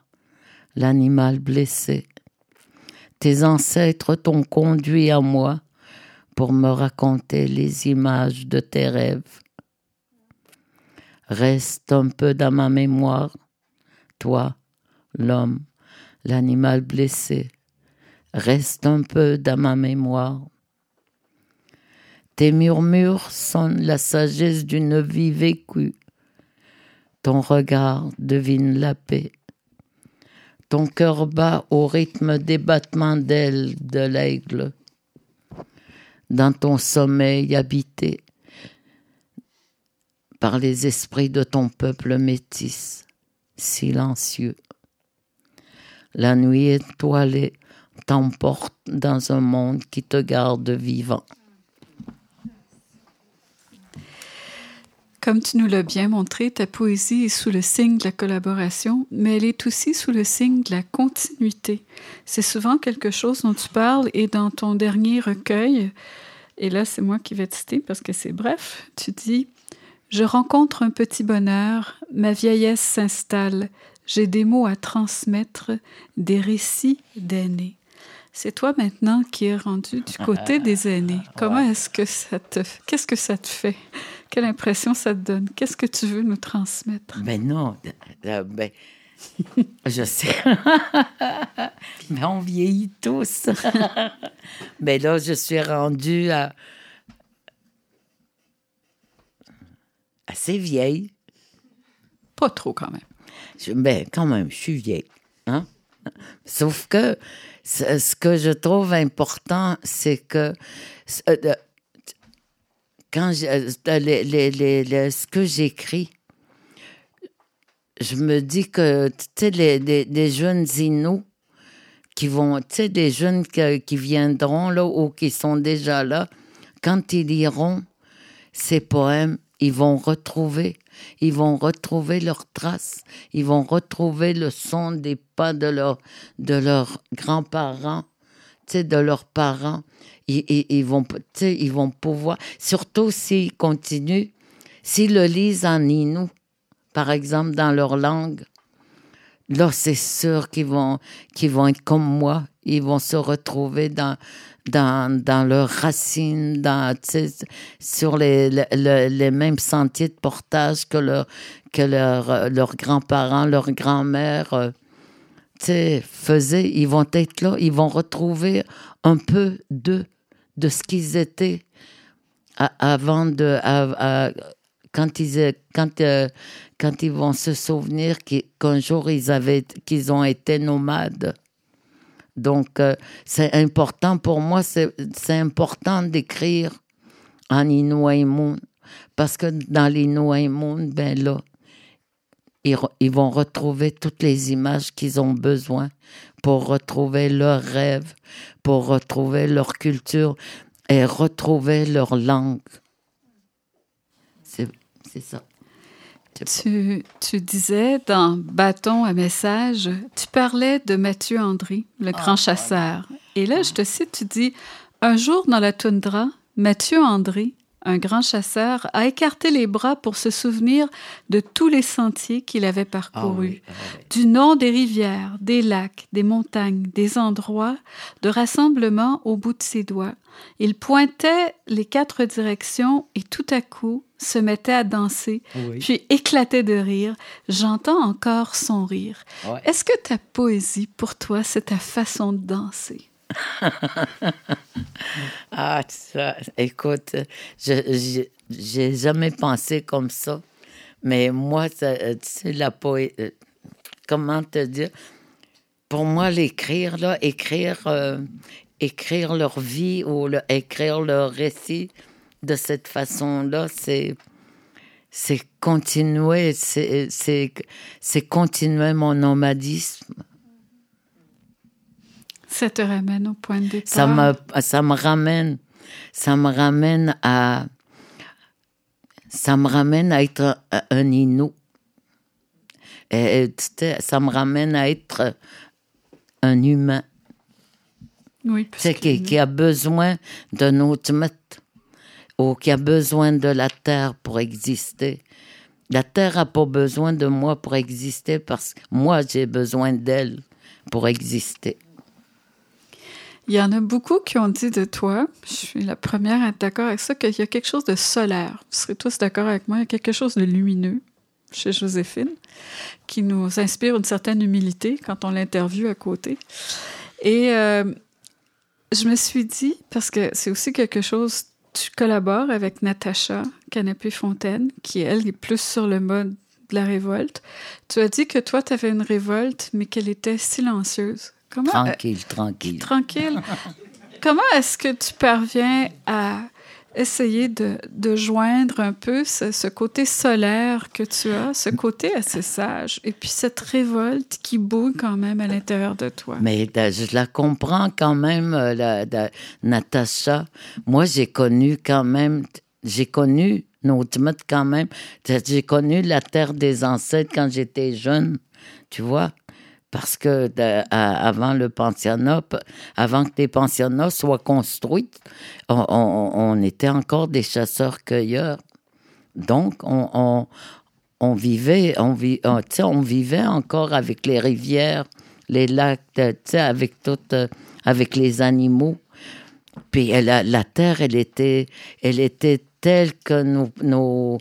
l'animal blessé. Tes ancêtres t'ont conduit à moi pour me raconter les images de tes rêves. Reste un peu dans ma mémoire, toi, l'homme, l'animal blessé. Reste un peu dans ma mémoire. Tes murmures sonnent la sagesse d'une vie vécue. Ton regard devine la paix. Ton cœur bat au rythme des battements d'ailes de l'aigle. Dans ton sommeil habité par les esprits de ton peuple métis, silencieux. La nuit étoilée t'emporte dans un monde qui te garde vivant. Comme tu nous l'as bien montré, ta poésie est sous le signe de la collaboration, mais elle est aussi sous le signe de la continuité. C'est souvent quelque chose dont tu parles et dans ton dernier recueil, et là c'est moi qui vais te citer parce que c'est bref, tu dis Je rencontre un petit bonheur, ma vieillesse s'installe, j'ai des mots à transmettre, des récits d'aînés. C'est toi maintenant qui es rendu du côté des aînés. Comment est-ce que ça te qu'est-ce que ça te fait? Quelle impression ça te donne? Qu'est-ce que tu veux nous transmettre? Ben non, euh, ben, je sais. Mais on vieillit tous. Mais là, je suis rendue à assez vieille. Pas trop quand même. Je, ben, quand même, je suis vieille. Hein? Sauf que ce que je trouve important, c'est que euh, quand je- euh, les- les- les- ce que j'écris, je me dis que, les, jeunes Inuits qui vont, tu sais, des jeunes que- qui viendront là ou qui sont déjà là, quand ils liront ces poèmes, ils vont retrouver, ils vont retrouver leurs traces, ils vont retrouver le son des pas de, leur, de leurs grands-parents, de leurs parents. Ils, ils- vont, ils vont pouvoir, surtout s'ils continuent, s'ils le lisent en Inou, par exemple, dans leur langue, là, c'est sûr vont, qu'ils vont être comme moi. Ils vont se retrouver dans, dans, dans leurs racines, dans, sur les, le- le- les mêmes sentiers de portage que, leur, que euh, leurs grands-parents, leurs grands-mères euh, faisaient. Ils vont être là, ils vont retrouver un peu d'eux, de ce qu'ils étaient avant de. quand ils, quand, euh, quand ils vont se souvenir qu'un jour ils avaient qu'ils ont été nomades. Donc euh, c'est important pour moi, c'est important d'écrire en Inuaimun parce que dans l'Inuaimun, ben là, ils, ils vont retrouver toutes les images qu'ils ont besoin pour retrouver leurs rêves, pour retrouver leur culture et retrouver leur langue. C'est ça. Tu, tu disais dans Bâton à message, tu parlais de Mathieu Andry, le grand chasseur. Et là, je te cite, tu dis Un jour dans la toundra, Mathieu Andry, un grand chasseur, a écarté les bras pour se souvenir de tous les sentiers qu'il avait parcourus, Ah oui, ah oui. du nom des rivières, des lacs, des montagnes, des endroits de rassemblement au bout de ses doigts. Il pointait les quatre directions et tout à coup se mettait à danser, Oui. puis éclatait de rire. J'entends encore son rire. Ouais. Est-ce que ta poésie, pour toi, c'est ta façon de danser? Ah, ça, écoute, je j'ai jamais pensé comme ça. Mais moi, ça, euh, tu sais, la poésie. Comment te dire? Pour moi, l'écrire, là, écrire, euh, écrire leur vie ou le- écrire leur récit de cette façon-là, c'est. C'est continuer, c'est continuer mon nomadisme. Ça te ramène au point de départ? Ça me, ça me ramène, ça me ramène à, ça me ramène à être un, un Inou. Et, et, ça me ramène à être un humain, Oui, parce qui, a besoin d'un autre ou qui a besoin de la terre pour exister. La terre n'a pas besoin de moi pour exister parce que moi, j'ai besoin d'elle pour exister. Il y en a beaucoup qui ont dit de toi, je suis la première à être d'accord avec ça, qu'il y a quelque chose de solaire. Vous serez tous d'accord avec moi, il y a quelque chose de lumineux chez Joséphine qui nous inspire une certaine humilité quand on l'interviewe à côté. Et euh, je me suis dit, parce que c'est aussi quelque chose, tu collabores avec Natacha Canapé-Fontaine, qui, elle, est plus sur le mode de la révolte. Tu as dit que toi, tu avais une révolte, mais qu'elle était silencieuse. Comment, euh, Tranquille, tranquille. tranquille. Comment est-ce que tu parviens à essayer de, de joindre un peu ce, côté solaire que tu as, ce côté assez sage, et puis cette révolte qui bouille quand même à l'intérieur de toi? Mais je la comprends quand même, euh, la, la- Natacha. Moi, j'ai connu quand même, j'ai connu Nautimut quand même. J'ai connu la terre des ancêtres quand j'étais jeune, tu vois? Parce que avant le pensionnat, avant que les pensionnats soient construits, on, était encore des chasseurs-cueilleurs. Donc, on, vivait, on, vivait encore avec les rivières, les lacs, euh, avec tout, euh, avec les animaux. Puis a- la terre, elle était, elle était telle que nos, nos,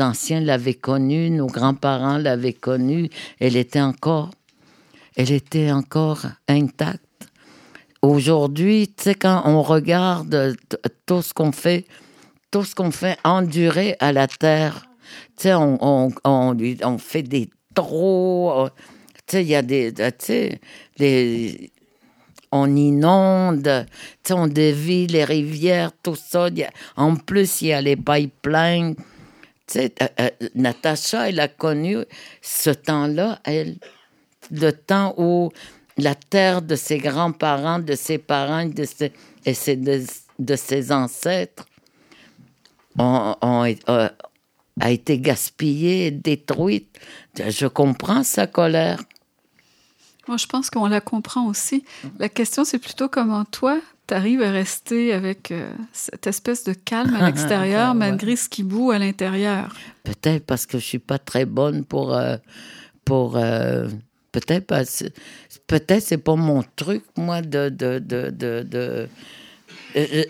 anciens l'avaient connue, nos grands-parents l'avaient connue. Elle était encore, elle était encore intacte. Aujourd'hui, tu sais, quand on regarde tout ce qu'on fait, tout ce qu'on fait endurer à la terre, tu sais, on, on, on, on fait des trous, euh, tu sais, il y a des, tu sais, les, on inonde, on dévie les rivières, tout ça. En plus, il y a les pipelines. Tu euh, euh, Natacha, elle a connu ce temps-là, elle, le temps où la terre de ses grands-parents, de ses parents de ses, et ses- de, de ses ancêtres ont- ont- euh, a été gaspillée, détruite. Je comprends sa colère. Moi, je pense qu'on la comprend aussi. La question, c'est plutôt comment toi, tu arrives à rester avec euh, cette espèce de calme à l'extérieur, Ouais. malgré ce qui boue à l'intérieur? Peut-être parce que je suis pas très bonne pour euh, pour euh, peut-être parce peut-être c'est pas mon truc moi de de de de, euh, euh,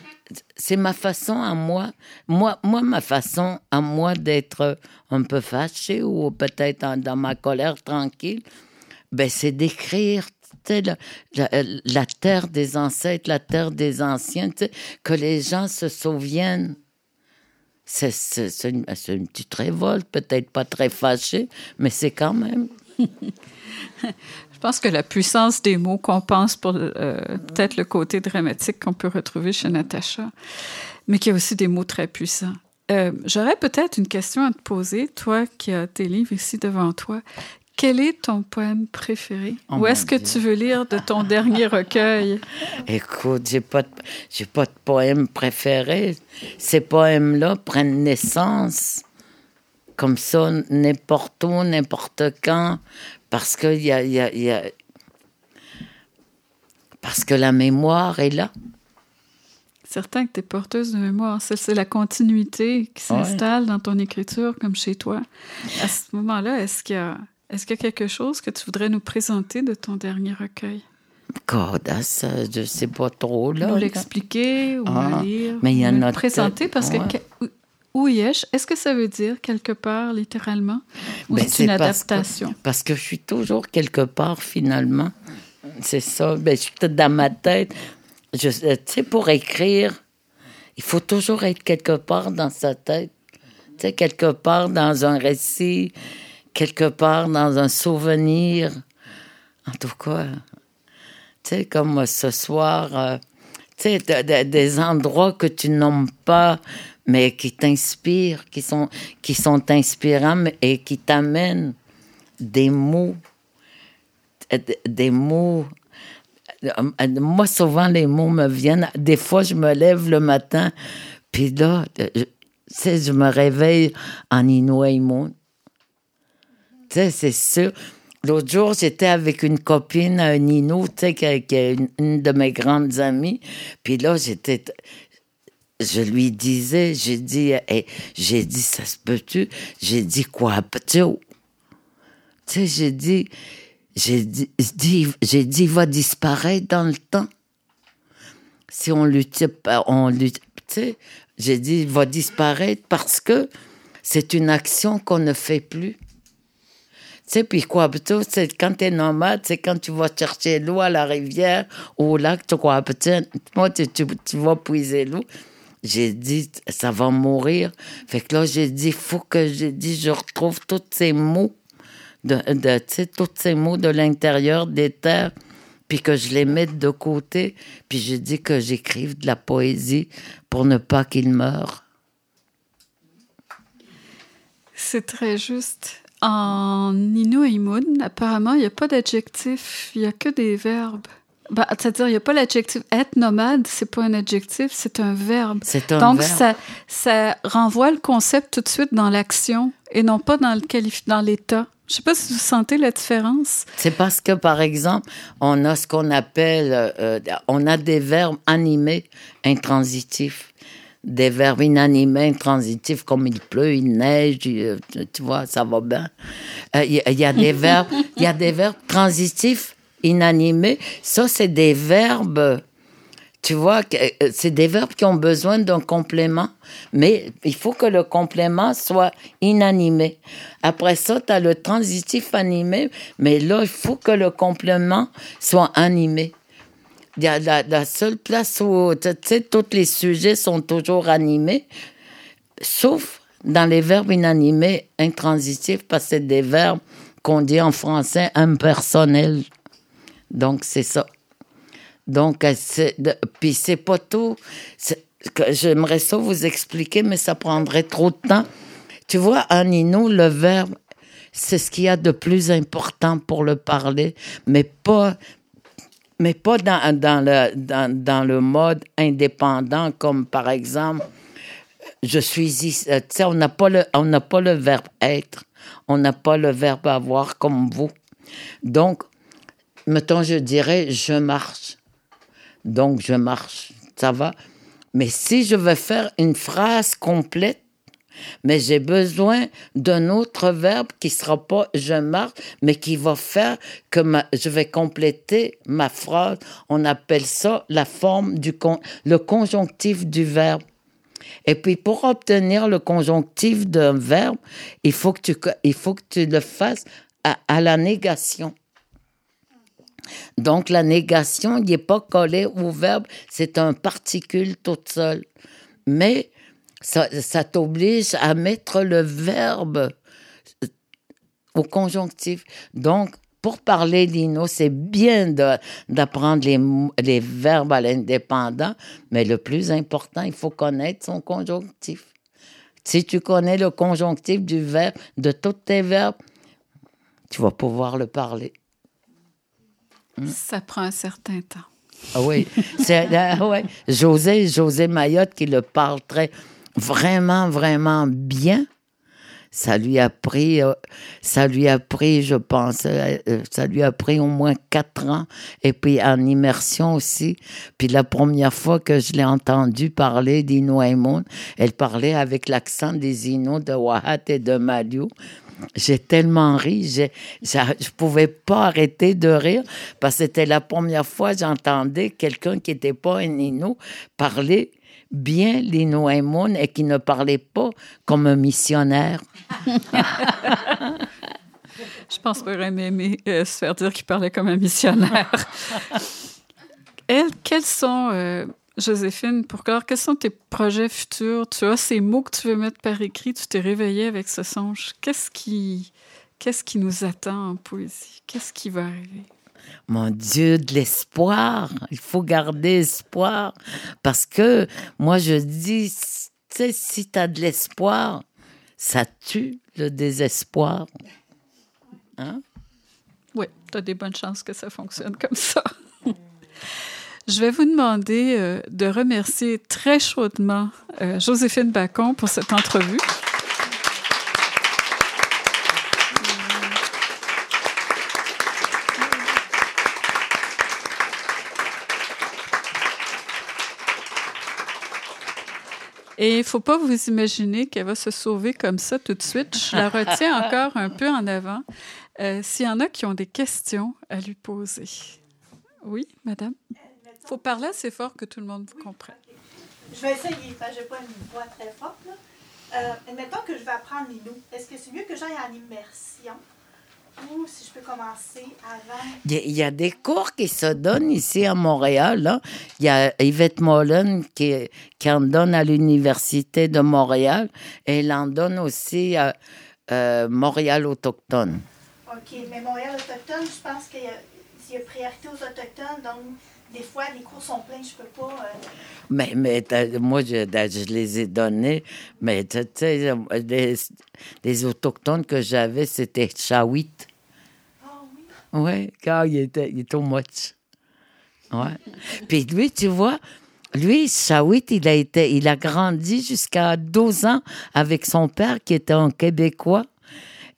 c'est ma façon à moi moi moi ma façon à moi d'être un peu fâchée ou peut-être dans ma colère tranquille ben c'est d'écrire la, terre des ancêtres, la terre des anciens, que les gens se souviennent. C'est une, une petite révolte, peut-être pas très fâchée, mais c'est quand même. Je pense que la puissance des mots compense pour euh, peut-être le côté dramatique qu'on peut retrouver chez Natacha, mais qu'il y a aussi des mots très puissants. Euh, J'aurais peut-être une question à te poser, toi qui as tes livres ici devant toi. Quel est ton poème préféré? Oh Ou est-ce que Dieu. tu veux lire de ton dernier recueil? Écoute, j'ai pas, de- pas de poème préféré. Ces poèmes-là prennent naissance comme ça, n'importe où, n'importe quand, parce que y a, y a- y a- parce que la mémoire est là. certain que tu es porteuse de mémoire. C'est la continuité qui s'installe dans ton écriture comme chez toi. À ce moment-là, est-ce qu'il y, a, est qu'il y a quelque chose que tu voudrais nous présenter de ton dernier recueil? Cordas, je sais pas trop. Là, nous l'expliquer ou ah, lire. Mais il y en a. présenter parce que. Ouyesh, est-ce que ça veut dire quelque part littéralement ou ben, c'est une adaptation? parce que je suis toujours quelque part finalement. C'est ça. Ben, je suis dans ma tête. Je, tu sais, pour écrire, il faut toujours être quelque part dans sa tête. Tu sais, quelque part dans un récit, quelque part dans un souvenir. En tout cas, tu sais, comme ce soir, euh, tu sais, des endroits que tu nommes pas, mais qui t'inspirent, qui sont, qui sont inspirants et qui t'amènent des mots, des mots moi, souvent, les mots me viennent. Des fois, je me lève le matin, puis là, je, sais, je me réveille en Inuit Tu sais, c'est sûr. L'autre jour, j'étais avec une copine un Inou, tu sais, qui, est une, de mes grandes amies. Puis là, j'étais. Je lui disais, j'ai dit, j'ai dit, ça se peut-tu? J'ai dit, quoi, Tu sais, j'ai dit, j'ai va disparaître dans le temps. Si on lui, on lui, j'ai dit, va disparaître parce que c'est une action qu'on ne fait plus. Puis c'est quand tu nomade, c'est quand tu vas chercher l'eau à la rivière ou au lac, tu moi, tu, tu, tu vas puiser l'eau. J'ai dit, ça va mourir. Fait que là, j'ai dit, faut que, j'ai dit, je retrouve tous ces mots de, de tous ces mots de l'intérieur des terres, puis que je les mette de côté, puis je dis que j'écrive de la poésie pour ne pas qu'ils meurent. C'est très juste. En Inuit apparemment, il n'y a pas d'adjectif, il n'y a que des verbes. Bah, C'est-à-dire, il n'y a pas l'adjectif être nomade, c'est pas un adjectif, c'est un verbe. C'est un Donc, verbe. Ça, ça renvoie le concept tout de suite dans l'action et non pas dans l'état. Je sais pas si vous sentez la différence. C'est parce que, par exemple, on a ce qu'on appelle, euh, on a des verbes animés intransitifs, des verbes inanimés intransitifs comme il pleut, il neige, euh, tu vois, ça va bien. Euh, il y, y, a des verbes, il y a des verbes transitifs inanimés. Ça, c'est des verbes tu vois, euh, c'est des verbes qui ont besoin d'un complément, mais il faut que le complément soit inanimé. Après ça, tu as le transitif animé, mais là, il faut que le complément soit animé. Il y a la, seule place où, tu sais, tous les sujets sont toujours animés, sauf dans les verbes inanimés, intransitifs, parce que c'est des verbes qu'on dit en français impersonnels. Donc, c'est ça. Donc, puis c'est pas tout. J'aimerais ça vous expliquer, mais ça prendrait trop de temps. Tu vois, en Inou, le verbe, c'est ce qu'il y a de plus important pour le parler, mais pas, mais pas dans, dans, le, dans, dans le mode indépendant, comme par exemple, je suis ici. Tu sais, on n'a pas, le, pas le verbe être, on n'a pas le verbe avoir comme vous. Donc, mettons, je dirais, je marche donc je marche, ça va. Mais si je veux faire une phrase complète, mais j'ai besoin d'un autre verbe qui sera pas je marche, mais qui va faire que je vais compléter ma phrase. On appelle ça la forme du le conjonctif du verbe. Et puis pour obtenir le conjonctif d'un verbe, il faut que tu, il faut que tu le fasses à la négation. Donc, la négation, n'est pas collé au verbe, c'est un particule toute seule. Mais ça, t'oblige à mettre le verbe au conjonctif. Donc, pour parler d'Ino, c'est bien d'apprendre les, les verbes à l'indépendant, mais le plus important, il faut connaître son conjonctif. Si tu connais le conjonctif du verbe, de tous tes verbes, tu vas pouvoir le parler. Ça prend un certain temps. Ah oui, c'est ah ouais. José, José Mayotte qui le parle très, vraiment, vraiment bien. ça lui a pris, euh, ça lui a pris, je pense, euh, euh, ça lui a pris au moins quatre ans. Et puis en immersion aussi. Puis la première fois que je l'ai entendu parler d'Ino elle parlait avec l'accent des Inuits de Wahat et de Maliou. J'ai tellement ri, je je pouvais pas arrêter de rire parce que c'était la première fois que j'entendais quelqu'un qui n'était pas un Inou parler bien l'Inuaimun et qui ne parlait pas comme un missionnaire. Je pense qu'il aurait aimé euh, se faire dire qu'il parlait comme un missionnaire. quels sont, euh, Joséphine, pour clore, quels sont tes projets futurs? Tu as ces mots que tu veux mettre par écrit, tu t'es réveillée avec ce songe. Qu'est-ce qui, qu'est-ce qui nous attend en poésie? Qu'est-ce qui va arriver? Mon Dieu, de l'espoir. Il faut garder espoir. Parce que moi, je dis, tu sais, si tu as de l'espoir, ça tue le désespoir. Hein? Oui, tu as des bonnes chances que ça fonctionne comme ça. Je vais vous demander euh, de remercier très chaudement euh, Joséphine Bacon pour cette entrevue. Et il ne faut pas vous imaginer qu'elle va se sauver comme ça tout de suite. Je la retiens encore un peu en avant. Euh, s'il y en a qui ont des questions à lui poser. Oui, madame? Il faut parler assez fort que tout le monde vous comprenne. Je vais essayer, je n'ai pas une voix très forte. Euh, admettons que je vais apprendre l'Inou. Est-ce que c'est mieux que j'aille en immersion? Ou si je peux commencer avant? Il y, a des cours qui se donnent ici à Montréal. Il y a Yvette Mollen qui, qui en donne à l'Université de Montréal et elle en donne aussi à euh, Montréal Autochtone. OK, mais Montréal Autochtone, je pense qu'il y, a priorité aux Autochtones, donc des fois, les cours sont pleins, je peux pas. Euh, mais, mais moi, je, je, les ai donnés, mais tu sais, les, Autochtones que j'avais, c'était Chawit. Oui, car il était, il était au. Ouais. Puis lui, tu vois, lui, Shawit, il a été, il a grandi jusqu'à 12 ans avec son père qui était un Québécois.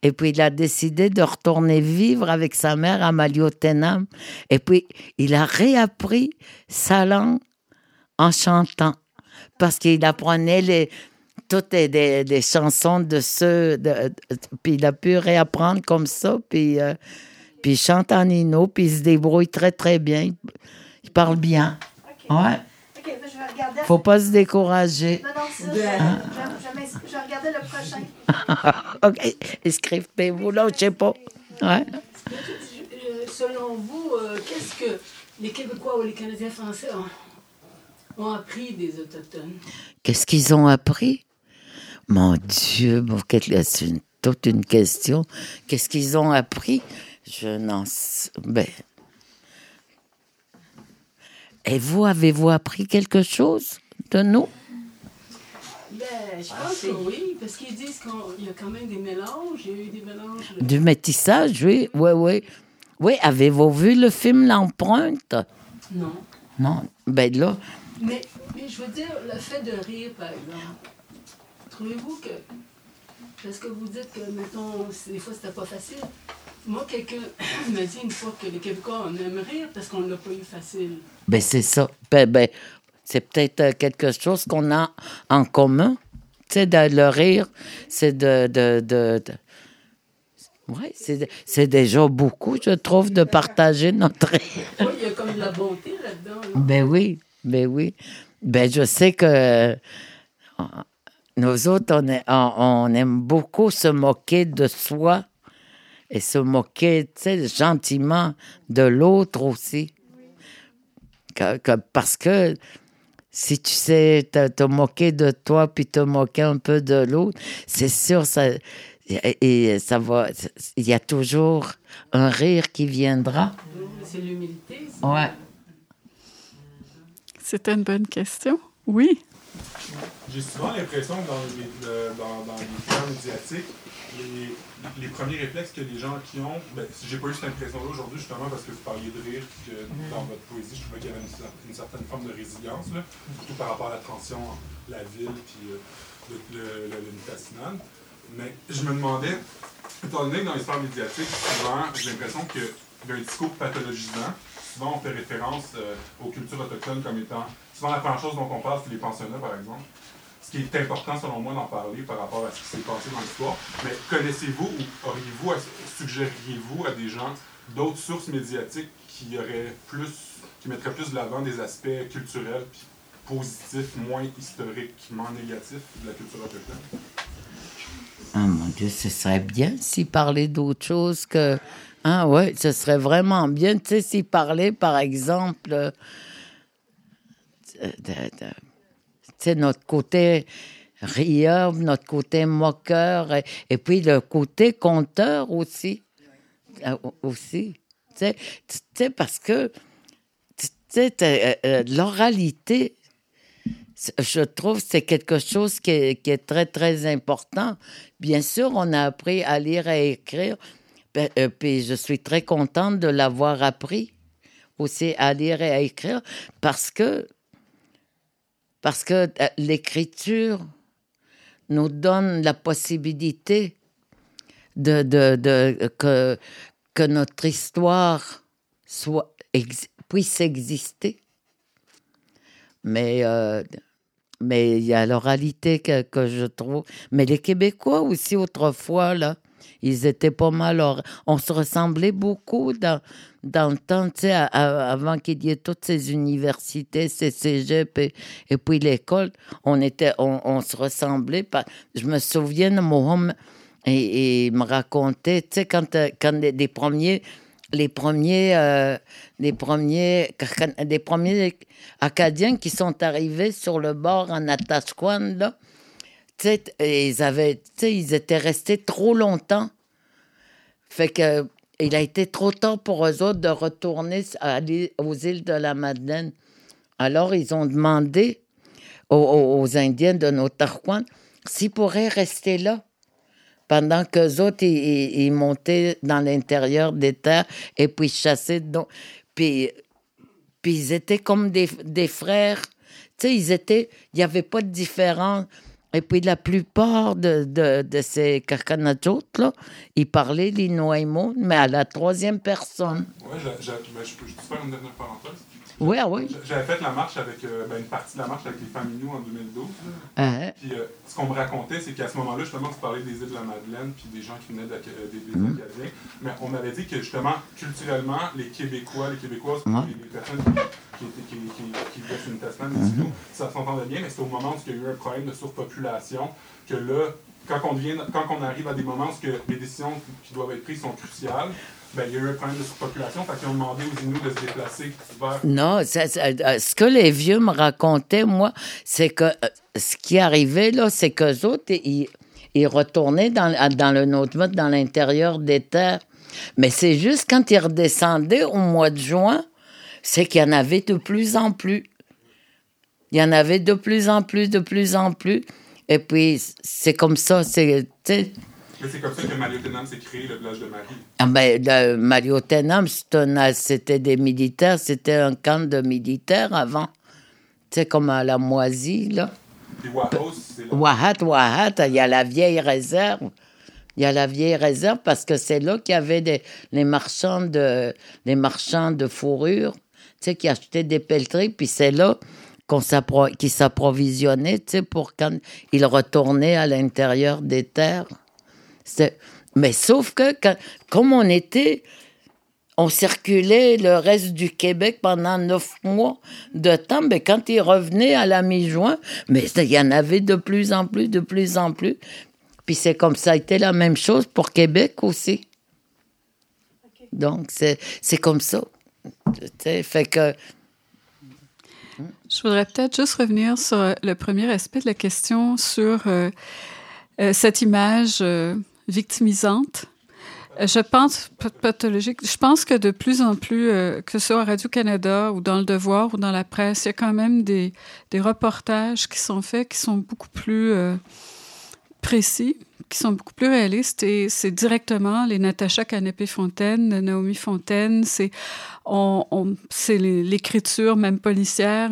Et puis, il a décidé de retourner vivre avec sa mère à Maliotenam. Et puis, il a réappris sa langue en chantant. Parce qu'il apprenait les, toutes les, chansons de ceux. De, puis, il a pu réapprendre comme ça. Puis, euh, puis il chante en ino, puis il se débrouille très, très bien. Il, parle bien. Ouais. Je. Faut pas se décourager. Non, non, ça, je, je, vais regarder le prochain. OK. Écrivez-vous là, je sais pas. Ouais. Selon vous, euh, qu'est-ce que les Québécois ou les Canadiens français ont, ont appris des Autochtones? Qu'est-ce qu'ils ont appris? Mon Dieu, c'est une, toute une question. Qu'est-ce qu'ils ont appris? Je n'en sais. Ben. Et vous, avez-vous appris quelque chose de nous? Ben, je pense que oui, parce qu'ils disent qu'il y a quand même des mélanges. Il y a eu des mélanges. Du métissage, oui, oui, oui. Oui, avez-vous vu le film L'empreinte? Non. Non, ben là. Mais, mais, je veux dire, le fait de rire, par exemple, trouvez-vous que. Parce que vous dites que, mettons, des fois, c'était pas facile. Moi, quelqu'un m'a dit une fois que les Québécois, on aime rire parce qu'on ne l'a pas eu facile. Ben, c'est ça. Ben, ben, c'est peut-être euh, quelque chose qu'on a en commun. Tu sais, le rire, c'est de. de, de, Oui, c'est déjà beaucoup, je trouve, de partager notre rire. Oui, il y a comme de la bonté là-dedans. Ben oui, ben oui. Ben, je sais que euh, nous autres, on, est, on aime beaucoup se moquer de soi et se moquer gentiment de l'autre aussi. parce que si tu sais te, moquer de toi puis te moquer un peu de l'autre, c'est sûr, ça, et, ça va. Il y a toujours un rire qui viendra. C'est l'humilité. Ouais. C'était une bonne question. Oui. J'ai souvent l'impression que dans les, dans, dans les médiatiques, les, les premiers réflexes que les gens qui ont, ben, j'ai pas eu cette impression-là aujourd'hui, justement, parce que vous parliez de rire, que mm-hmm. dans votre poésie, je trouvais qu'il y avait une, certaine forme de résilience, surtout par rapport à la transition, la ville, puis euh, le, le, Mais je me demandais, étant donné que dans l'histoire médiatique, souvent, j'ai l'impression qu'il y a un discours pathologisant. Souvent, on fait référence euh, aux cultures autochtones comme étant. Souvent, la première chose dont on parle, c'est les pensionnats, par exemple. Ce qui est important, selon moi, d'en parler par rapport à ce qui s'est passé dans l'histoire. Mais connaissez-vous ou auriez-vous, suggéreriez-vous à des gens d'autres sources médiatiques qui mettraient plus de l'avant des aspects culturels puis positifs, moins historiquement négatifs de la culture autochtone? Ah mon Dieu, ce serait bien s'il parlait d'autre chose que. Ah ouais, ce serait vraiment bien, tu sais, s'il parlait, par exemple, euh, de, sais, notre côté rieur, notre côté moqueur, et, puis le côté conteur aussi. Euh, aussi. Tu sais, parce que, euh, euh, l'oralité, je trouve c'est quelque chose qui est, très, très important. Bien sûr, on a appris à lire et écrire, ben, euh, puis je suis très contente de l'avoir appris aussi à lire et à écrire parce que, parce que euh, l'écriture nous donne la possibilité de, que, notre histoire puisse exister. Mais euh, mais il y a l'oralité que, que, je trouve. Mais les Québécois aussi, autrefois, là, ils étaient pas mal. On se ressemblait beaucoup dans, dans le temps, tu sais, avant qu'il y ait toutes ces universités, ces cégeps et, puis l'école. On, était, on, on, se ressemblait. Je me souviens Mohamed et, et me racontait, tu sais, quand, quand les, premiers les premiers, euh, les premiers, les premiers Acadiens qui sont arrivés sur le bord en Atasquan, ils avaient, ils étaient restés trop longtemps. Fait que il a été trop tard pour eux autres de retourner aux îles de la Madeleine. Alors, ils ont demandé aux, Indiens de Notarquan s'ils pourraient rester là pendant qu'eux autres, ils, montaient dans l'intérieur des terres et puis chassaient. Donc, puis, puis ils étaient comme des, des frères. Tu sais, ils étaient. Il n'y avait pas de différence. Et puis la plupart de, de, de ces là, ils parlaient l'Inoaimo, mais à la troisième personne. Oui, je, je, je, peux juste faire une dernière parenthèse. Oui, ah oui. J'avais fait la marche avec euh, ben, une partie de la marche avec les familles en 2012. Uh -huh. Puis euh, ce qu'on me racontait, c'est qu'à ce moment-là, justement, tu parlais des îles de la Madeleine puis des gens qui venaient euh, des îles mm -hmm. Acadiens. Mais on m'avait dit que justement, culturellement, les Québécois, les Québécoises, les, les, personnes qui, qui, qui, qui, vivaient sur une Tasman, mm -hmm. ça s'entendait bien, mais c'est au moment où il y a eu un problème de surpopulation que là, quand on, devient, quand on arrive à des moments où les décisions qui doivent être prises sont cruciales, ben, il y a eu un problème de surpopulation, fait qu'ils ont demandé aux Inuits de se déplacer vers... Non, ça, ce que les vieux me racontaient, moi, c'est que ce qui arrivait, là, c'est qu'eux autres, ils, retournaient dans, le nôtre dans l'intérieur des terres. Mais c'est juste quand ils redescendaient au mois de juin, c'est qu'il y en avait de plus en plus. Il y en avait de plus en plus, de plus en plus. Et puis, c'est comme ça. Mais c'est comme ça que Maliotenam s'est créé, le village de Marie. Ah ben, le Maliotenam, c'était des militaires, c'était un camp de militaires avant. Sais, comme à la Moisie, là. Puis Wahos, c'est là. Wahat, Wahat, il y a la vieille réserve. Il y a la vieille réserve parce que c'est là qu'il y avait des, les, marchands de, les marchands de fourrure, tu sais, qui achetaient des pelleteries, puis c'est là qu'on qui s'approvisionnaient, tu sais, pour quand ils retournaient à l'intérieur des terres. Mais sauf que, comme on était, on circulait le reste du Québec pendant neuf mois de temps, mais quand ils revenaient à la mi-juin, mais il y en avait de plus en plus, de plus en plus. Puis c'est comme ça été la même chose pour Québec aussi. Donc, c'est comme ça. Fait que. Je voudrais peut-être juste revenir sur le premier aspect de la question sur euh, euh, cette image. Euh, victimisante. Euh, je pense, pathologique, je pense que de plus en plus, euh, que ce soit à Radio-Canada ou dans Le Devoir ou dans la presse, il y a quand même des, des reportages qui sont faits qui sont beaucoup plus euh, précis, qui sont beaucoup plus réalistes et c'est directement les Natacha Canapé-Fontaine, Naomi Fontaine, c'est l'écriture même policière.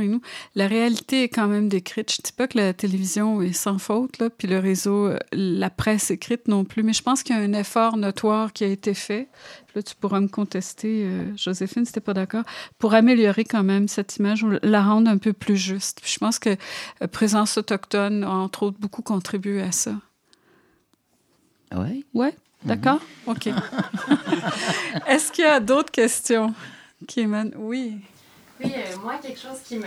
La réalité est quand même décrite. Je dis pas que la télévision est sans faute, puis le réseau, euh, la presse écrite non plus, mais je pense qu'il y a un effort notoire qui a été fait. Là, tu pourras me contester, euh, Joséphine, si t'es pas d'accord, pour améliorer quand même cette image ou la rendre un peu plus juste. Je pense que euh, Présence autochtone a entre autres beaucoup contribué à ça. Oui. Ouais, d'accord? OK. Est-ce qu'il y a d'autres questions qui émanent? Oui. Oui, euh, moi, quelque chose qui me,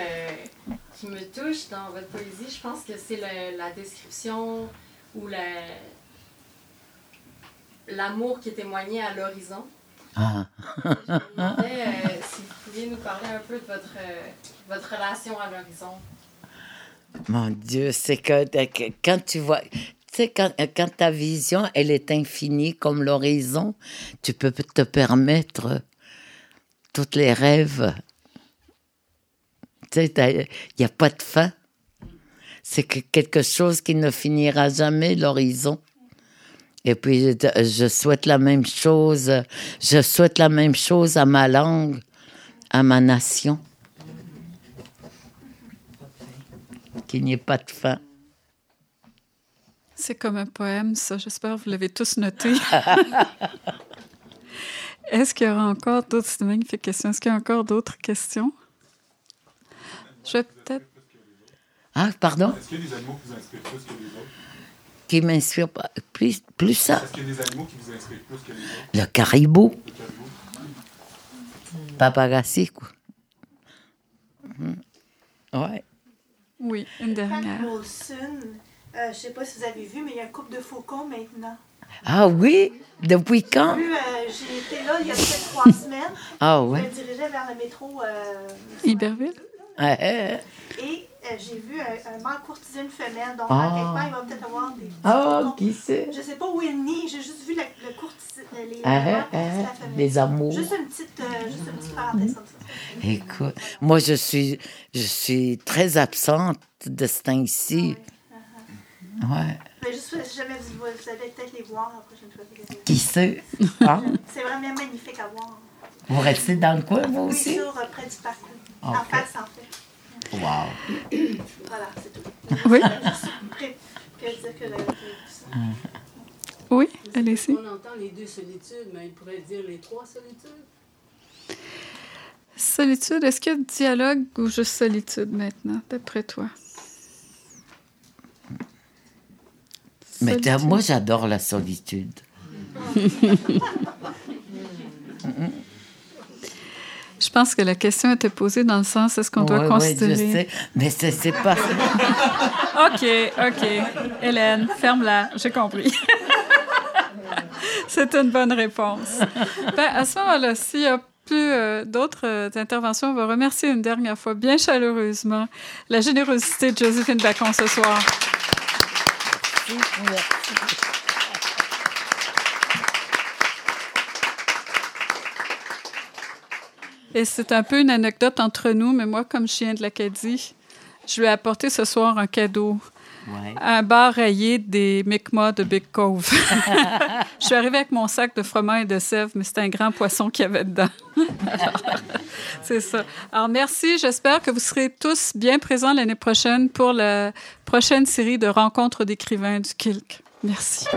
qui me touche dans votre poésie, je pense que c'est la description ou la- l'amour qui est témoigné à l'horizon. Ah. Je me demandais euh, si vous pouviez nous parler un peu de votre, euh, votre relation à l'horizon. Mon Dieu, c'est que, que- quand tu vois, tu sais, quand, quand ta vision, elle est infinie comme l'horizon, tu peux te permettre tous les rêves. Tu sais, il n'y a pas de fin. C'est que quelque chose qui ne finira jamais, l'horizon. Et puis, je souhaite la même chose, je souhaite la même chose à ma langue, à ma nation. Qu'il n'y ait pas de fin. C'est comme un poème, ça. J'espère que vous l'avez tous noté. Est-ce qu'il y aura encore d'autres... C'est magnifique question. Est-ce qu'il y a encore d'autres questions? Je vais peut-être... Ah, pardon? Est-ce qu'il y a des animaux qui vous inspirent plus que les autres? Qui m'inspire pas- plus, plus ça? Est-ce qu'il y a des animaux qui vous inspirent plus que les autres? Le caribou, Le caribou? papagassi, quoi. Mhm. Ouais. Oui, une Pat dernière. Wilson, euh, je sais pas si vous avez vu, mais il y a un couple de faucons maintenant. Ah oui? Depuis quand? Euh, j'ai été là il y a peut-être trois semaines. Ah Je me ouais. dirigeais vers le métro. Euh, Iberville? Et euh, j'ai vu un, un mâle courtiser une femelle. Donc, Ah. à part, il va peut-être avoir des petits ah, faucons. qui sait? Je sais pas où il nie, j'ai juste vu la- le courtiser, les Ah, le ah, la ah, femelle. les amours. Juste une petite, euh, juste une petite parenthèse comme ça. Écoute, moi, je suis, je suis très absente de ce temps-ci. Ouais. Mais juste, si jamais vous, vous allez peut-être les voir la prochaine fois. Qui sait? Ah, C'est vraiment magnifique à voir. vous restez dans le coin, vous Oui, aussi? sur, euh, près du parc. là. En face, en fait. Wow. Voilà, c'est tout. Oui. Que dire que que ça. Oui, allez-y. On entend les deux solitudes, mais il pourrait dire les trois solitudes. Solitude, est-ce qu'il y a dialogue ou juste solitude maintenant, d'après toi? Mais moi, j'adore la solitude. Je pense que la question était posée dans le sens est-ce qu'on doit Ouais, ouais, considérer. je sais. Mais c'est pas. OK, OK. Hélène, ferme-la. J'ai compris. C'est une bonne réponse. Ben, à ce moment-là, s'il n'y a plus euh, d'autres euh, interventions, on va remercier une dernière fois, bien chaleureusement, la générosité de Joséphine Bacon ce soir. Et c'est un peu une anecdote entre nous, mais moi, comme je viens de l'Acadie, je lui ai apporté ce soir un cadeau. Ouais. Un bar rayé des Mi'kmaq de Big Cove. je suis arrivée avec mon sac de froment et de sève, mais c'était un grand poisson qu'il y avait dedans. C'est ça. Alors, merci. J'espère que vous serez tous bien présents l'année prochaine pour la prochaine série de rencontres d'écrivains du Kilk. Merci.